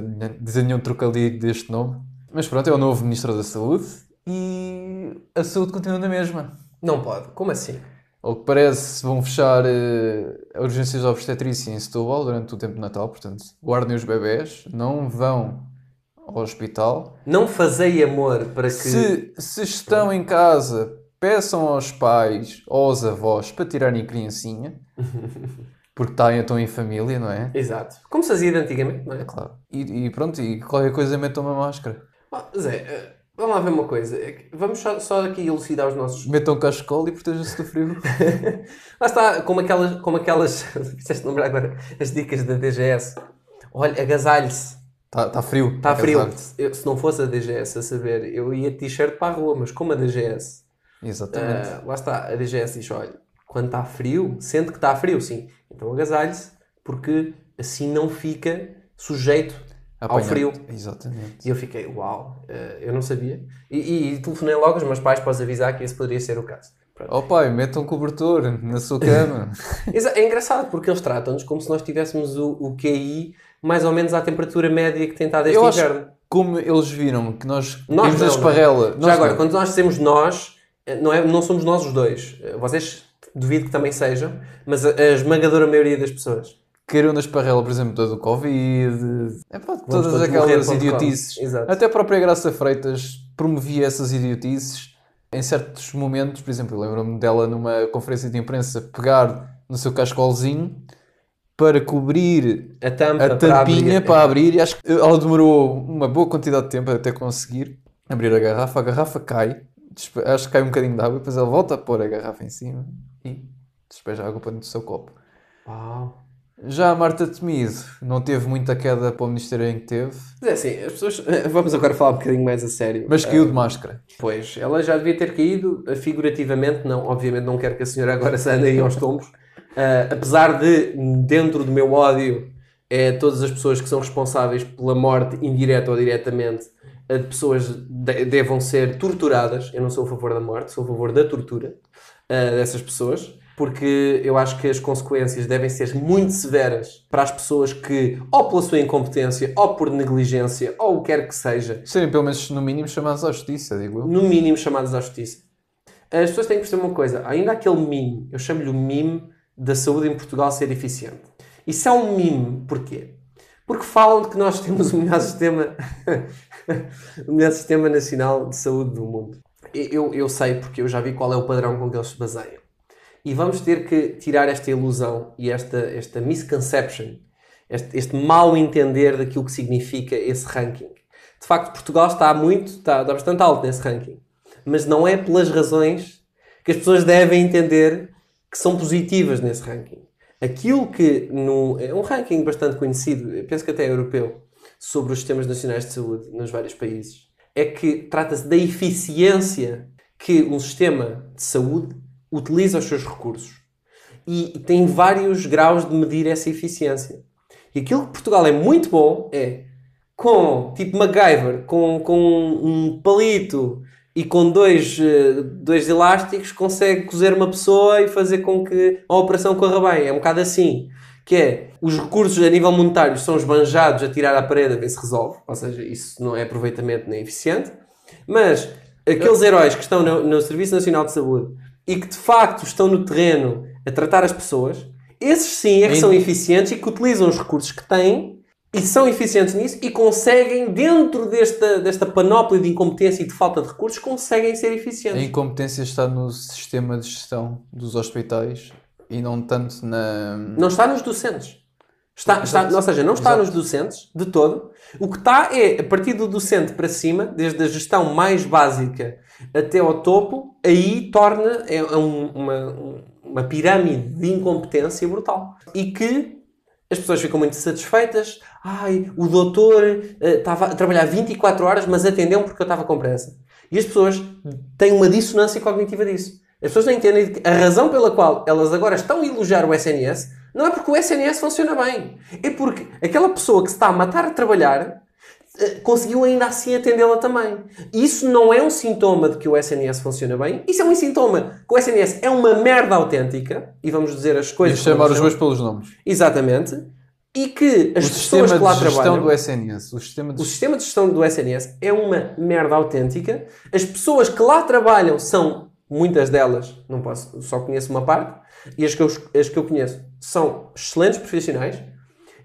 dizer nenhum trocadilho deste nome, mas pronto, é o novo Ministro da Saúde e a saúde continua na mesma. Não pode. Como assim? Ao que parece, vão fechar eh, urgências de obstetrícia em Setúbal durante o tempo de Natal, portanto, guardem os bebés, não vão ao hospital. Não fazei amor para que. Se, se estão em casa, peçam aos pais ou aos avós para tirarem a criancinha, <laughs> porque estão em família, não é? Exato. Como se fazia de antigamente, não é? Claro. E, e pronto, e qualquer coisa metam uma máscara. Ah, Zé, eh, vamos lá ver uma coisa. É Vamos só, só aqui elucidar os nossos. Metam cachecol e protejam-se do frio. <laughs> Lá está, como aquelas. Como aquelas <laughs> fizeste lembrar agora as dicas da DGS. Olha, agasalhe-se. Está tá frio. Está frio. Eu- se não fosse a DGS a saber, eu ia t-shirt para a rua, mas como a DGS. Exatamente. ah, lá está, a DGS diz: olha, quando está frio, sente que está frio, sim. Então agasalhe-se, porque assim não fica sujeito ao frio. Exatamente. E eu fiquei, uau, eh, eu não sabia. E, e- telefonei logo aos meus pais para os avisar que esse poderia ser o caso. Pronto. Oh pai, metam um cobertor na sua cama. <laughs> É engraçado porque eles tratam-nos como se nós tivéssemos o, o QI mais ou menos à temperatura média que tem estado este Eu acho inverno. como eles viram que nós, Nós vimos não, a não. esparrela. Já Nós agora, não. quando nós dizemos nós, eh, não, é, não somos nós os dois. Eh, Vocês duvido que também sejam, mas a, a esmagadora maioria das pessoas. Caíram na esparrela, por exemplo, da do Covid. É pá, todas aquelas morrer, idiotices. Exato. Até a própria Graça Freitas promovia essas idiotices em certos momentos. Por exemplo, eu lembro-me dela numa conferência de imprensa pegar no seu cascolzinho para cobrir A tampa, a para tampinha abrir- para abrir e acho que ela demorou uma boa quantidade de tempo até conseguir abrir a garrafa. A garrafa cai, acho que cai um bocadinho de água, depois ela volta a pôr a garrafa em cima e despeja a água para dentro do seu copo. Uau. Já a Marta Temido não teve muita queda para o Ministério em que teve, é assim, as pessoas. <laughs> Vamos agora falar um bocadinho mais a sério. mas caiu de máscara. Pois, ela já devia ter caído, eh, figurativamente, não, obviamente não quero que a senhora agora <laughs> se ande aí aos tombos, Ah, apesar de, dentro do meu ódio, é todas as pessoas que são responsáveis pela morte, indireta ou diretamente, de pessoas de- devam ser torturadas, eu não sou a favor da morte, sou a favor da tortura ah, dessas pessoas, porque eu acho que as consequências devem ser muito severas para as pessoas que, ou pela sua incompetência, ou por negligência, ou o que quer que seja, Serem pelo menos no mínimo chamados à justiça, digo eu. no mínimo chamados à justiça. As pessoas têm que perceber uma coisa, ainda há aquele mime, eu chamo-lhe o mime da saúde em Portugal ser eficiente. Isso é um mime, porquê? Porque falam de que nós temos o melhor sistema, <laughs> o melhor sistema nacional de saúde do mundo. Eu, eu sei porque eu já vi qual é o padrão com que eles se baseiam. E vamos ter que tirar esta ilusão e esta, esta misconception, este, este mal entender daquilo que significa esse ranking. De facto, Portugal está muito, está, está bastante alto nesse ranking. Mas não é pelas razões que as pessoas devem entender que são positivas nesse ranking. Aquilo que no, é um ranking bastante conhecido, penso que até é europeu, sobre os sistemas nacionais de saúde nos vários países, é que trata-se da eficiência que um sistema de saúde utiliza os seus recursos. E tem vários graus de medir essa eficiência. E aquilo que Portugal é muito bom é com, tipo MacGyver, com, com um palito e com dois, eh, dois elásticos, consegue cozer uma pessoa e fazer com que a operação corra bem. É um bocado assim. que é os recursos a nível monetário são esbanjados a tirar à parede a ver se resolve, ou seja, isso não é aproveitamento nem eficiente, mas aqueles heróis que estão no, no Serviço Nacional de Saúde e que de facto estão no terreno a tratar as pessoas, esses sim é que são eficientes e que utilizam os recursos que têm e são eficientes nisso e conseguem, dentro desta, desta panóplia de incompetência e de falta de recursos, conseguem ser A eficientes. incompetência está no sistema de gestão dos hospitais e não tanto na. Não está nos docentes. Está, está, ou seja, não está Exato. nos docentes de todo. O que está é, a partir do docente para cima, desde a gestão mais básica até ao topo, aí torna é, é um- uma, uma pirâmide de incompetência brutal. E que as pessoas ficam muito satisfeitas. Ai, o doutor eh, estava a trabalhar 24 horas, mas atendeu-me porque eu estava com pressa. E as pessoas têm uma dissonância cognitiva disso. As pessoas não entendem que a razão pela qual elas agora estão a elogiar o SNS não é porque o SNS funciona bem. É porque aquela pessoa que se está a matar a trabalhar eh, conseguiu ainda assim atendê-la também. Isso não é um sintoma de que o SNS funciona bem. Isso é um sintoma que o SNS é uma merda autêntica. E vamos dizer as E coisas... como chamar os bois pelos nomes. Exatamente. E que as o pessoas que lá trabalham... do SNS. O sistema de O sistema de gestão do SNS é uma merda autêntica. As pessoas que lá trabalham são, muitas delas, não posso, só conheço uma parte, e as que eu, as que eu conheço são excelentes profissionais.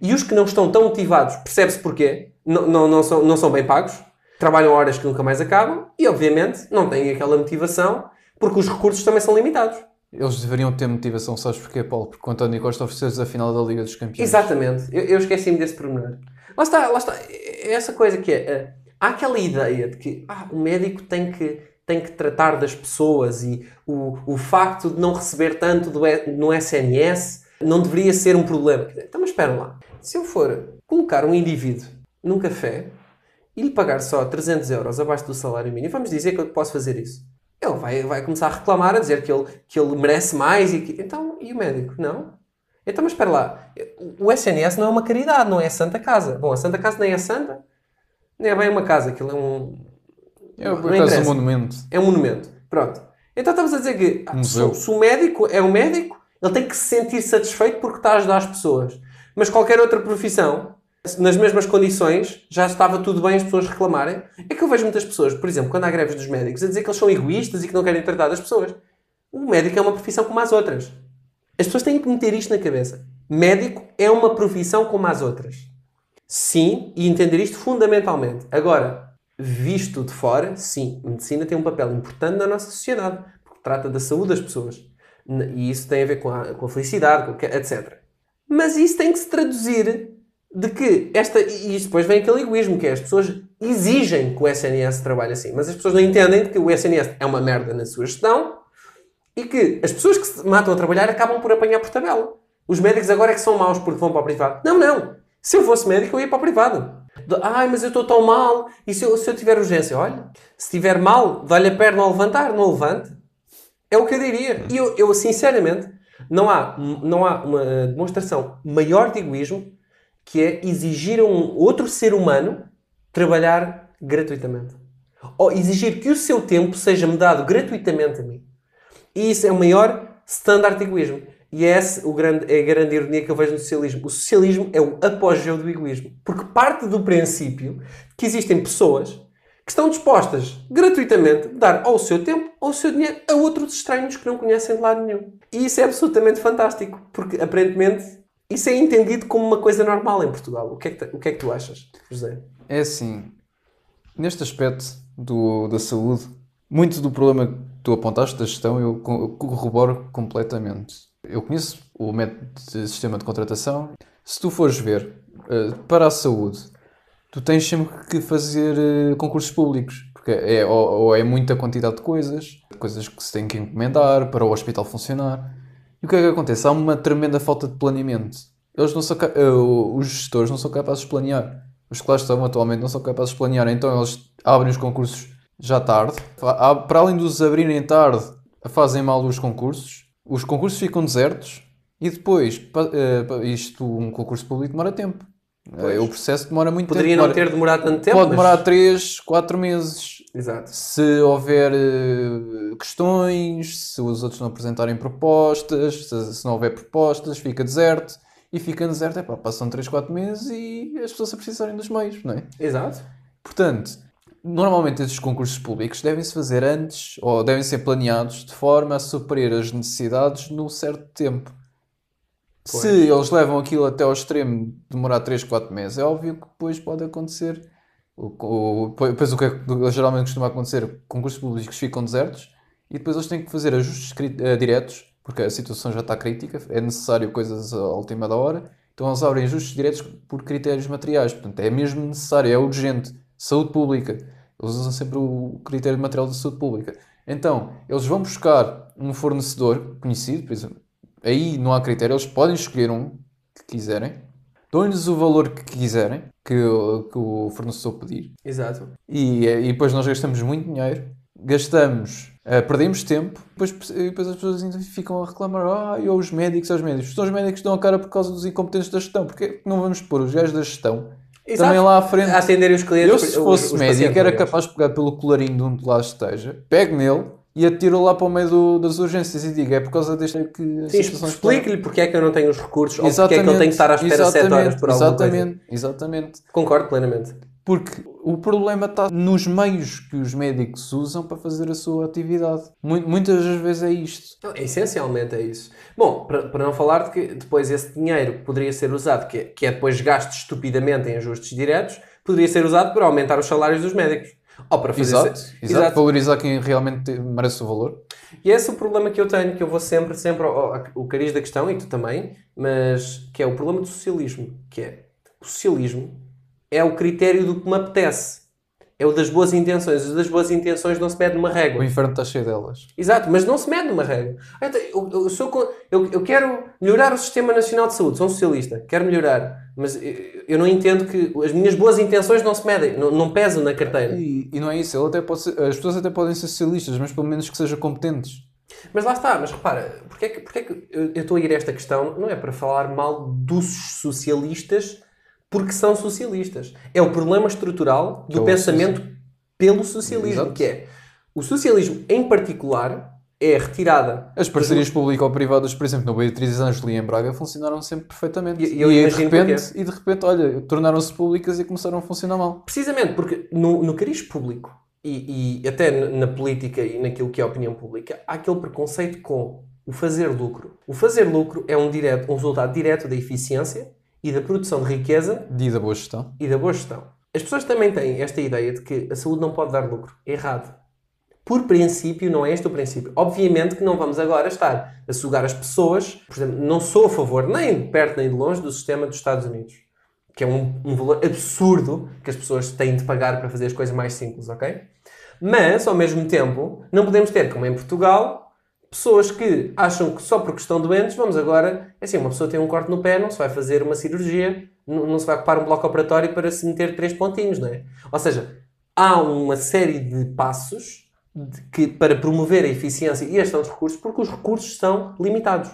E os que não estão tão motivados, percebe-se porquê, não, não, não, são, não são bem pagos, trabalham horas que nunca mais acabam e, obviamente, não têm aquela motivação porque os recursos também são limitados. Eles deveriam ter motivação, sabes porquê, Paulo? Porque o António Costa ofereceu-lhes a final da Liga dos Campeões. Exatamente. Eu, eu esqueci-me desse pormenor. Lá está, lá está. É essa coisa que é. eh, há aquela ideia de que ah, o médico tem que, tem que tratar das pessoas e o, o facto de não receber tanto do, no SNS não deveria ser um problema. Então, mas espera lá. Se eu for colocar um indivíduo num café e lhe pagar só 300 euros abaixo do salário mínimo, vamos dizer que eu posso fazer isso. Ele vai, vai começar a reclamar, a dizer que ele, que ele merece mais e que... Então, e o médico? Não. Então, mas espera lá. O SNS não é uma caridade, não é a Santa Casa. Bom, a Santa Casa nem é santa, nem é bem uma casa. Aquilo é um... É, por acaso, um monumento. É um monumento. Pronto. Então estamos a dizer que ah, se, se o médico é um médico, ele tem que se sentir satisfeito porque está a ajudar as pessoas. Mas qualquer outra profissão, nas mesmas condições, já estava tudo bem as pessoas reclamarem. É que eu vejo muitas pessoas, por exemplo, quando há greves dos médicos, a dizer que eles são egoístas e que não querem tratar das pessoas. O médico é uma profissão como as outras. As pessoas têm que meter isto na cabeça. Médico é uma profissão como as outras. Sim, e entender isto fundamentalmente. Agora, visto de fora, sim, a medicina tem um papel importante na nossa sociedade, porque trata da saúde das pessoas. E isso tem a ver com a, com a felicidade, com etc. Mas isso tem que se traduzir de que esta. E depois vem aquele egoísmo, que é as pessoas exigem que o SNS trabalhe assim, mas as pessoas não entendem que o SNS é uma merda na sua gestão e que as pessoas que se matam a trabalhar acabam por apanhar por tabela. Os médicos agora é que são maus porque vão para o privado. Não, não. Se eu fosse médico, eu ia para o privado. De- Ai, mas eu estou tão mal. E se eu, se eu tiver urgência? Olha, se estiver mal, dá-lhe a perna ao levantar. Não levante. É o que eu diria. E eu, eu, sinceramente, não há, não há uma demonstração maior de egoísmo que é exigir a um outro ser humano trabalhar gratuitamente. Ou exigir que o seu tempo seja-me dado gratuitamente a mim. E isso é o maior standard de egoísmo. E é essa o grande, é a grande ironia que eu vejo no socialismo. O socialismo é o apogeu do egoísmo. Porque parte do princípio que existem pessoas que estão dispostas gratuitamente a dar ao seu tempo ou o seu dinheiro a outros estranhos que não conhecem de lado nenhum. E isso é absolutamente fantástico. Porque aparentemente isso é entendido como uma coisa normal em Portugal. O que é que, o que, é que tu achas, José? É assim, neste aspecto do, da saúde, muito do problema tu apontaste da gestão eu co- eu corroboro completamente. Eu conheço o método de sistema de contratação. Se tu fores ver eh, para a saúde, tu tens sempre que fazer eh, concursos públicos, porque é, ou, é muita quantidade de coisas, coisas que se tem que encomendar para o hospital funcionar. E o que é que acontece? Há uma tremenda falta de planeamento. Eles não são eh, os gestores não são capazes de planear. Os que lá estão atualmente não são capazes de planear. Então eles abrem os concursos já tarde. Para além de os abrirem tarde, fazem mal os concursos. Os concursos ficam desertos. E depois, eh, isto, um concurso público demora tempo. Eh, O processo demora muito Poderia tempo. não Demora- ter demorado tanto tempo. Pode mas- demorar 3, 4 meses. Exato. Se houver eh, questões, se os outros não apresentarem propostas, se, não houver propostas, fica deserto. e fica deserto, epá, passam 3, 4 meses e as pessoas a precisarem dos meios, não é? Exato. Portanto, normalmente estes concursos públicos devem-se fazer antes ou devem ser planeados de forma a suprir as necessidades num certo tempo. Pois. Se eles levam aquilo até ao extremo de demorar 3, 4 meses, é óbvio que depois pode acontecer. O, o, depois o que é geralmente costuma acontecer, concursos públicos ficam desertos e depois eles têm que fazer ajustes eh, diretos, porque a situação já está crítica, é necessário coisas à última da hora, então eles abrem ajustes diretos por critérios materiais, portanto é mesmo necessário, é urgente, saúde pública, eles usam sempre o critério de material da saúde pública. Então, eles vão buscar um fornecedor conhecido, por exemplo, aí não há critério, eles podem escolher um que quiserem, dão-lhes o valor que quiserem, que, o- que o fornecedor pedir, Exato. e, e depois nós gastamos muito dinheiro, gastamos, eh, perdemos tempo, depois, e depois as pessoas ainda ficam a reclamar, ah, e os médicos, os médicos. São os médicos que dão a cara por causa dos incompetentes da gestão, porque que não vamos pôr os gajos da gestão Exato. também lá à frente. A atenderem os clientes. Eu, os- se fosse os médico, pacientes, era capaz de pegar pelo colarinho de onde lá esteja, pego nele e atiro lá para o meio do- das urgências e digo, é por causa deste que explique-lhe porque é que eu não tenho os recursos ou porque é que eu tenho que estar à espera 7 exatamente, horas por alguma coisa. Exatamente, exatamente. Concordo plenamente. Porque o problema está nos meios que os médicos usam para fazer a sua atividade. Mu- Muitas das vezes é isto. Não, essencialmente é isso. Bom, para, para não falar de que depois esse dinheiro poderia ser usado, que é, que é depois gasto estupidamente em ajustes diretos, poderia ser usado para aumentar os salários dos médicos. Ou para fazer... Exato, se- exato. Valorizar quem realmente te- merece o valor. E esse é o problema que eu tenho, que eu vou sempre, sempre ao, ao- o cariz da questão, e tu também, mas que é o problema do socialismo, que é o socialismo é o critério do que me apetece. É o das boas intenções. O das boas intenções não se mede numa régua. O inferno está cheio delas. Exato, mas não se mede numa regra. Eu, te- eu- eu sou eu, eu quero melhorar o Sistema Nacional de Saúde, sou um socialista, quero melhorar, mas eu, eu não entendo que as minhas boas intenções não se medem, não, não pesam na carteira. E, e não é isso. Ele até pode ser- as pessoas até podem ser socialistas, mas pelo menos que sejam competentes. Mas lá está, mas repara, porque é que, porque é que eu, eu estou a ir a esta questão? Não é para falar mal dos socialistas porque são socialistas. É o problema estrutural do é pensamento pelo socialismo, Exato. que é o socialismo em particular é a retirada As parcerias público-privadas, por exemplo, no Beatriz Ângelo e em Braga, funcionaram sempre perfeitamente. E- e eu de imagino repente, e de repente, olha, tornaram-se públicas e começaram a funcionar mal. Precisamente porque no, no cariz público e, e até na política e naquilo que é a opinião pública, há aquele preconceito com o fazer lucro. O fazer lucro é um, direto, um resultado direto da eficiência e da produção de riqueza Dia da boa gestão. e da boa gestão. As pessoas também têm esta ideia de que a saúde não pode dar lucro. Errado. Por princípio, não é este o princípio. Obviamente que não vamos agora estar a sugar as pessoas. Por exemplo, não sou a favor, nem de perto nem de longe, do sistema dos Estados Unidos. Que é um, um valor absurdo que as pessoas têm de pagar para fazer as coisas mais simples, ok? Mas, ao mesmo tempo, não podemos ter, como em Portugal, pessoas que acham que só porque estão doentes, vamos agora. é Assim, uma pessoa tem um corte no pé, não se vai fazer uma cirurgia, não, se vai ocupar um bloco operatório para se meter três pontinhos, não é? Ou seja, há uma série de passos de que, para promover a eficiência e a gestão dos recursos, porque os recursos são limitados.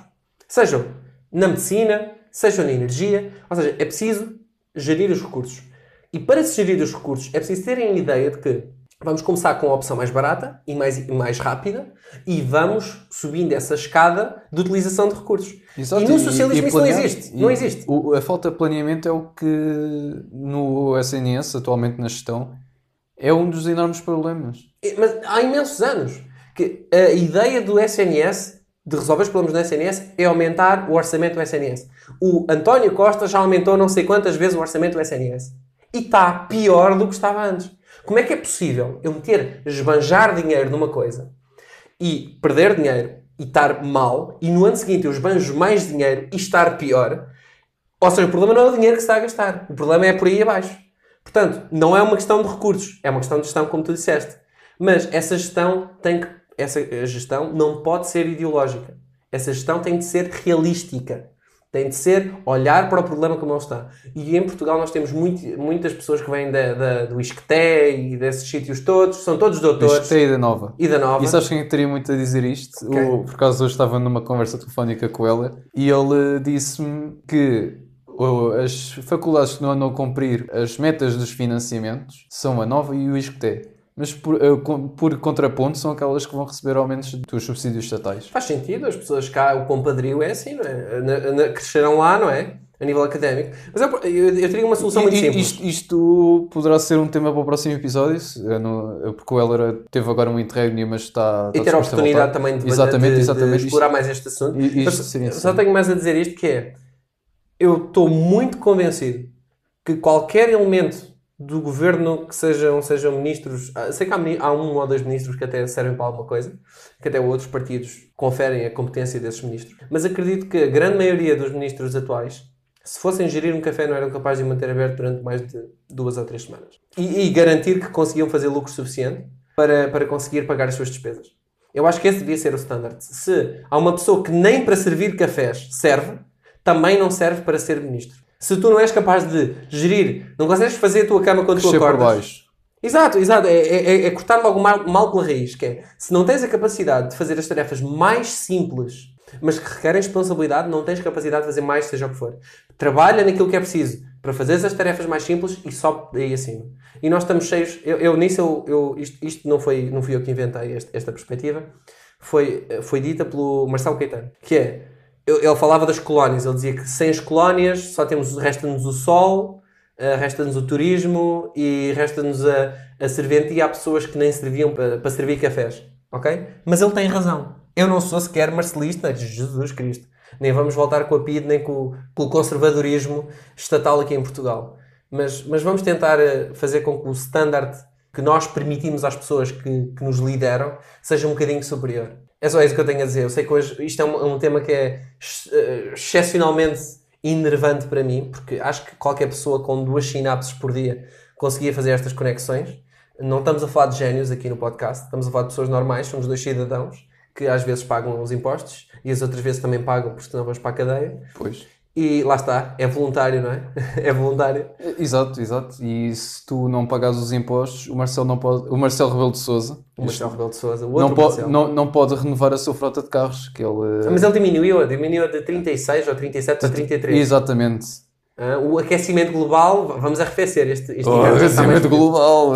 Sejam na medicina, sejam na energia, ou seja, é preciso gerir os recursos. E para se gerir os recursos, é preciso terem a ideia de que vamos começar com a opção mais barata e mais, e mais rápida e vamos subindo essa escada de utilização de recursos. Exato, e no socialismo isso não existe. e Não existe. o- a falta de planeamento é o que no SNS, atualmente na gestão, é um dos enormes problemas. Mas há imensos anos que a ideia do SNS, de resolver os problemas do SNS, é aumentar o orçamento do SNS. O António Costa já aumentou não sei quantas vezes o orçamento do SNS. E está pior do que estava antes. Como é que é possível eu meter, esbanjar dinheiro numa coisa e perder dinheiro e estar mal e no ano seguinte eu esbanjo mais dinheiro e estar pior? Ou seja, o problema não é o dinheiro que se está a gastar. O problema é por aí abaixo. Portanto, não é uma questão de recursos, é uma questão de gestão, como tu disseste. Mas essa gestão tem que, essa gestão não pode ser ideológica. Essa gestão tem de ser realística. Tem de ser olhar para o problema como ele está. E em Portugal nós temos muito- muitas pessoas que vêm da, da- do Isqueté e desses sítios todos, são todos doutores. Isto é a ideia nova. E da Nova. E sabes quem que teria muito a dizer isto? Quem? O, por acaso hoje estava numa conversa telefónica com ela e ele disse-me que as faculdades que não andam a cumprir as metas dos financiamentos são a Nova e o ISCTE. Mas por, eh, por contraponto são aquelas que vão receber aumentos dos subsídios estatais. Faz sentido, as pessoas cá, o compadrio é assim, não é? Na- na- cresceram lá, não é? a nível académico. Mas eu, eu, eu teria uma solução muito E- e- simples. Isto, isto poderá ser um tema para o próximo episódio, não- porque o Heller teve agora um interregno, mas está. e está ter a oportunidade voltar. também de, exatamente, de- de exatamente, isto- explorar mais este assunto. Isto Mas seria só tenho mais a dizer isto que é eu estou muito convencido que qualquer elemento do governo que sejam, sejam ministros, ah, sei que há, há um ou dois ministros que até servem para alguma coisa, que até outros partidos conferem a competência desses ministros, mas acredito que a grande maioria dos ministros atuais, se fossem gerir um café, não eram capazes de manter aberto durante mais de duas ou três semanas. E, e garantir que conseguiam fazer lucro suficiente para, para conseguir pagar as suas despesas. Eu acho que esse devia ser o standard. Se há uma pessoa que nem para servir cafés serve, também não serve para ser ministro. Se tu não és capaz de gerir, não consegues fazer a tua cama quando tu Crescer por acordas. baixo. Exato, exato. É, é- é cortar logo mal, mal pela raiz. Que é, se não tens a capacidade de fazer as tarefas mais simples, mas que requerem responsabilidade, não tens capacidade de fazer mais, seja o que for. Trabalha naquilo que é preciso para fazer as tarefas mais simples e sobe daí acima. E nós estamos cheios. Eu, eu nisso, eu, eu- isto, isto não, foi, não fui eu que inventei este- esta perspectiva. Foi, foi dita pelo Marcelo Caetano. Que é, ele ele falava das colónias. Ele dizia que sem as colónias só temos, resta-nos o sol, Uh, resta-nos o turismo e resta-nos a, a serventia a pessoas que nem serviam para, servir cafés, ok? Mas ele tem razão. Eu não sou sequer marcelista, Jesus Cristo. Nem vamos voltar com a PID, nem com, o- com o conservadorismo estatal aqui em Portugal. Mas, mas vamos tentar uh, fazer com que o standard que nós permitimos às pessoas que, que nos lideram seja um bocadinho superior. É só isso que eu tenho a dizer. Eu sei que hoje isto é um, um tema que é ex- eh, excepcionalmente enervante para mim, porque acho que qualquer pessoa com duas sinapses por dia conseguia fazer estas conexões. Não estamos a falar de génios aqui no podcast, estamos a falar de pessoas normais, somos dois cidadãos que às vezes pagam os impostos e as outras vezes também pagam porque senão vamos para a cadeia. Pois. E lá está, é voluntário, não é? <laughs> É voluntário. Exato, exato. E se tu não pagares os impostos, o Marcelo não pode. O Marcelo Rebelo de Souza O Marcelo Rebelo de Sousa, o outro não, pode, não, não pode renovar a sua frota de carros. Que ele, Ah, Mas ele diminuiu, diminuiu de 36 ou 37 para 33. Exatamente. Ah, o aquecimento global, vamos arrefecer este, este O inverno já está mais aquecimento <laughs> global.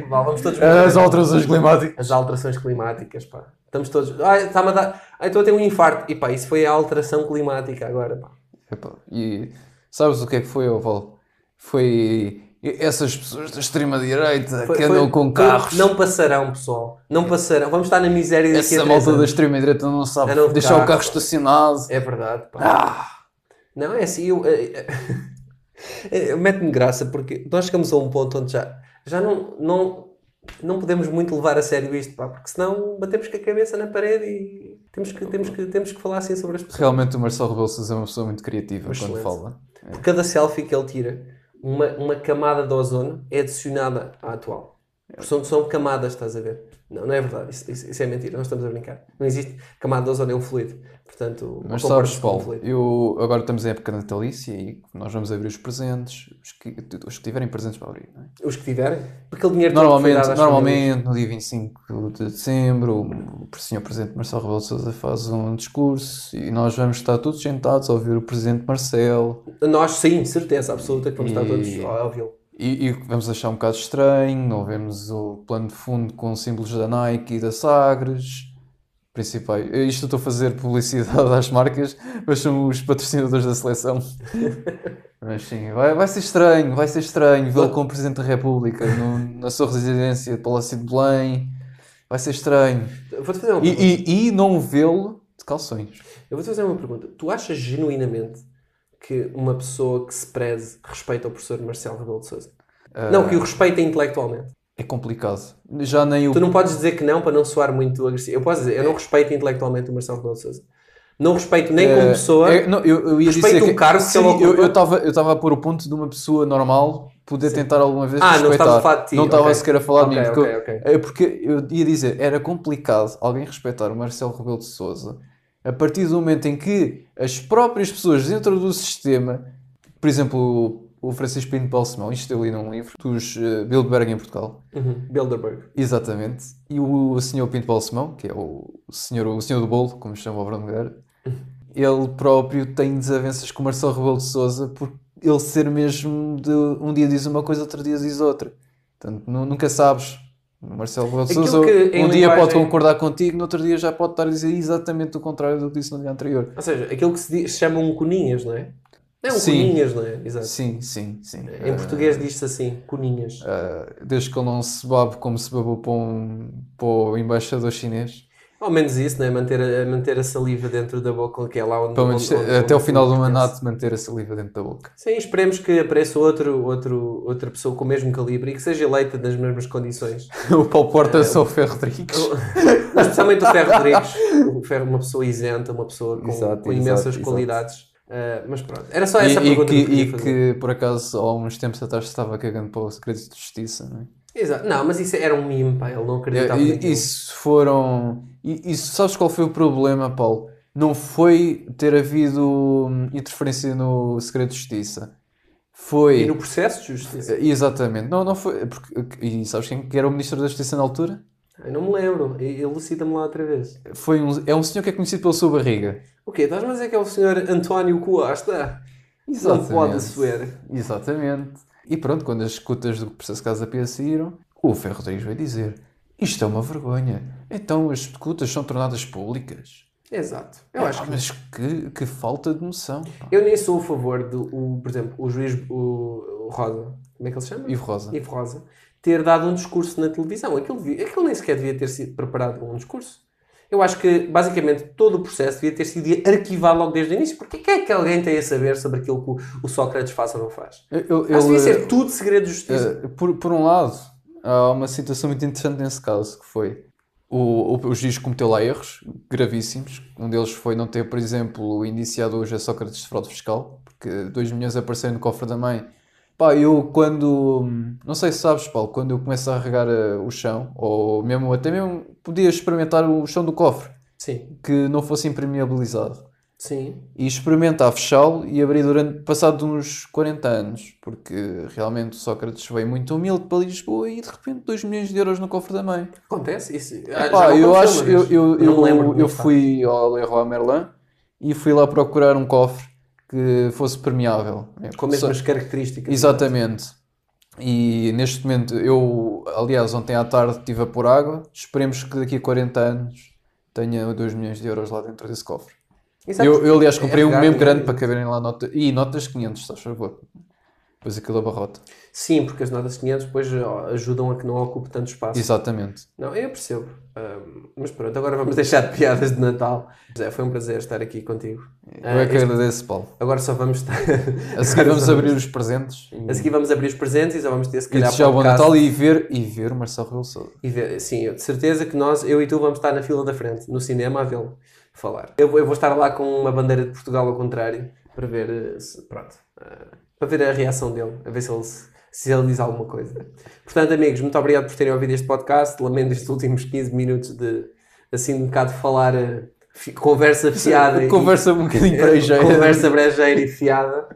Global, Vamos todos. As alterações climáticas. As alterações climáticas, pá. Estamos todos. Ai, está-me a dar. Ai, estou a ter um infarto. E pá, isso foi a alteração climática agora, pá. Epá, e sabes o que é que foi, Oval? Foi essas pessoas da extrema-direita que andam foi- com carros. Não passarão, pessoal. Não passarão. Vamos estar na miséria daqui a Essa três malta da extrema-direita não sabe de deixar o carro. carro estacionado. É verdade, pá. Ah, Não, é assim. Eu, eh, <laughs> eh, Mete-me graça porque nós chegamos a um ponto onde já, já não, não, não podemos muito levar a sério isto, pá, porque senão batemos com a cabeça na parede e temos que, temos que, temos que falar assim sobre as pessoas. realmente o Marcelo Rebelo Sousa é uma pessoa muito criativa Mas quando excelente. fala. Por cada selfie que ele tira, uma, uma camada de ozono é adicionada à atual. São, são camadas, estás a ver? Não, não é verdade. Isso, isso- isso é mentira. Nós estamos a brincar. Não existe. Camada de ozono é um fluido. Portanto, Mas sabes, Paulo, eu, agora estamos em época natalícia e nós vamos abrir os presentes, os que, os que tiverem presentes para abrir. Não é? Os que tiverem. Porque aquele dinheiro Normalmente, normalmente, no dia 25 de dezembro, o Sr. Presidente Marcelo Rebelo de Sousa faz um discurso e nós vamos estar todos sentados a ouvir o Presidente Marcelo Nós, sim, certeza absoluta que vamos estar E- todos a ouvi-lo. E, e vamos achar um bocado estranho, não vemos o plano de fundo com símbolos da Nike e da Sagres. Principais. Isto eu estou a fazer publicidade <laughs> às marcas, mas são os patrocinadores da seleção. <laughs> Mas sim, vai, vai ser estranho, vai ser estranho vê-lo como Presidente da República no- na sua residência de Palácio de Belém. Vai ser estranho. Vou-te fazer uma E, pergunta. e, e não vê-lo de calções. Eu vou-te fazer uma pergunta. Tu achas genuinamente que uma pessoa que se preze respeita o professor Marcelo Rebelo de Sousa? Não, que o respeita intelectualmente. É complicado. Já nem o. Tu não podes dizer que não para não soar muito agressivo. Eu posso dizer, eu não respeito intelectualmente o Marcelo Rebelo de Sousa. Não respeito nem como Eh, pessoa. é, não, eu, eu ia Respeito dizer o cargo que sim, ele ocupa. eu- eu estava eu estava a pôr o ponto de uma pessoa normal poder tentar alguma vez Ah, não respeitar. estava a falar de ti, Não estava ok. sequer a falar de mim. Porque, ok, ok. eu, é porque eu ia dizer, era complicado alguém respeitar o Marcelo Rebelo de Sousa a partir do momento em que as próprias pessoas dentro do sistema, por exemplo, o Francisco Pinto Balsemão, isto eu li num livro, dos uh, Bilderberg em Portugal, Uhum. Bilderberg. Exatamente. E o senhor Pinto Balsemão, que é o senhor, o senhor do bolo, como chama o Bruno Nogueira, ele próprio tem desavenças com o Marcelo Rebelo de Sousa por ele ser mesmo de um dia diz uma coisa, outro dia diz outra. Portanto, nu- nunca sabes. Marcelo Sousa um dia linguagem- pode concordar contigo, no outro dia já pode estar a dizer exatamente o contrário do que disse no dia anterior. Ou seja, aquilo que se, diz, se chama um coninhas, não é? É um Sim. coninhas, não é? Exato. Sim, sim, sim. Em Ah, português diz-se assim, coninhas. ah, desde que ele não se babe como se babou para, um, para o embaixador chinês. Ao menos isso, não é? Manter a, manter a saliva dentro da boca, que é lá onde... Pelo menos onde- onde- até o final do mandato manter a saliva dentro da boca. Sim, esperemos que apareça outro, outro, outra pessoa com o mesmo calibre e que seja eleita nas mesmas condições. <laughs> o Paulo Porta Ah, só o Ferro Rodrigues. <laughs> Especialmente o Ferro Rodrigues, o Ferro, uma pessoa isenta, uma pessoa com, Exato, com exato, imensas exato. qualidades. Ah, mas pronto, era só essa e, e pergunta que, que, queria e fazer. que, por acaso há uns tempos atrás estava cagando para o segredo de justiça, não é? Exato. Não, mas isso era um meme, pá, ele não acreditava E, naquilo. isso foram. E, isso, sabes qual foi o problema, Paulo? Não foi ter havido hum, interferência no segredo de justiça. Foi. E no processo de justiça? Exatamente. Não, não foi. Porque, e sabes quem que era o Ministro da Justiça na altura? Eu não me lembro, E- elucida-me lá outra vez. Foi um, é um senhor que é conhecido pela sua barriga. O quê? Estás-me a dizer que é o senhor António Costa? Não pode ser. Exatamente. E pronto, quando as escutas do processo de Casa Pia saíram, o Ferro Rodrigues veio dizer: Isto é uma vergonha. Então as escutas são tornadas públicas. Exato. Eu acho Ah, que mas que, que falta de noção. pá. Eu nem sou a favor do, o, por exemplo, o juiz o, o Rosa, como é que ele se chama? Ivo Rosa. Ivo Rosa, ter dado um discurso na televisão. Aquilo, aquilo nem sequer devia ter sido preparado um discurso. Eu acho que, basicamente, todo o processo devia ter sido arquivado logo desde o início, porque quem é que alguém tem a saber sobre aquilo que o, o Sócrates faz ou não faz? Eu- eu- Acho que devia ser tudo segredo de justiça. eh, por, por um lado, há uma situação muito interessante nesse caso, que foi o, o, o juiz cometeu lá erros gravíssimos. Um deles foi não ter, por exemplo, iniciado hoje a Sócrates de fraude fiscal, porque 2 milhões apareceram no cofre da mãe. Pá, eu quando. Não sei se sabes, Paulo, quando eu começo a regar eh, o chão, ou mesmo até mesmo podia experimentar o chão do cofre, Sim, que não fosse impermeabilizado. Sim. e experimentar fechá-lo e abrir durante passado uns 40 anos, porque realmente o Sócrates veio muito humilde para Lisboa e de repente 2 milhões de euros no cofre da mãe. Acontece isso. Ah, Pá, já eu acho, eu, eu, eu, lembro eu fui ao Leroy Merlin e fui lá procurar um cofre que fosse permeável. né? Com as mesmas características. Exatamente. E neste momento, eu, aliás, ontem à tarde estive a pôr água. Esperemos que daqui a 40 anos tenha 2 milhões de euros lá dentro desse cofre. Exato. Eu, eu, aliás, comprei É um mesmo com- grande para caberem lá notas. E notas 500, estás a favor. Depois aquilo abarrota. Sim, porque as notas 500 depois ajudam a que não ocupe tanto espaço. Exatamente. Não, eu percebo. Mas pronto, agora vamos <laughs> deixar de piadas de Natal. José, foi um prazer estar aqui contigo. Eu é que este- agradeço, Paulo. Agora só vamos estar. A seguir vamos <laughs> abrir os presentes. E, A seguir vamos abrir os presentes e só vamos ter se e calhar desejar o bom Natal e ver, e ver o Marcelo Rebelo e ver- Sim, eu de certeza que nós, eu e tu, vamos estar na fila da frente, no cinema, a vê-lo falar. Eu, vou- eu vou estar lá com uma bandeira de Portugal ao contrário para ver, eh, se- pronto, eh, para ver a reação dele, a ver se ele, se, ele diz alguma coisa. Portanto, amigos, muito obrigado por terem ouvido este podcast. Lamento estes últimos 15 minutos de, assim, um bocado falar, eh, conversa <laughs> fiada. e- Conversa um bocadinho <laughs> aí Conversa brejeira e fiada.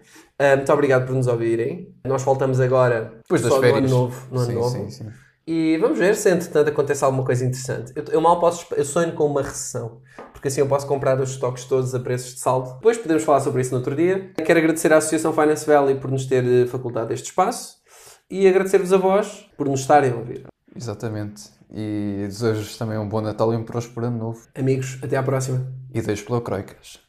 Muito obrigado por nos ouvirem. Nós voltamos agora Depois das férias. no ano novo. No ano sim, novo. sim, sim. E vamos ver se entretanto acontece alguma coisa interessante. Eu, eu mal posso. Eu sonho com uma recessão. Porque assim eu posso comprar os estoques todos a preços de saldo. Depois podemos falar sobre isso no outro dia. Quero agradecer à Associação Finance Valley por nos ter eh, facultado este espaço. E agradecer-vos a vós por nos estarem a ouvir. Exatamente. E desejo também um bom Natal e um próspero ano novo. Amigos, até à próxima. E deixo pela Croicas.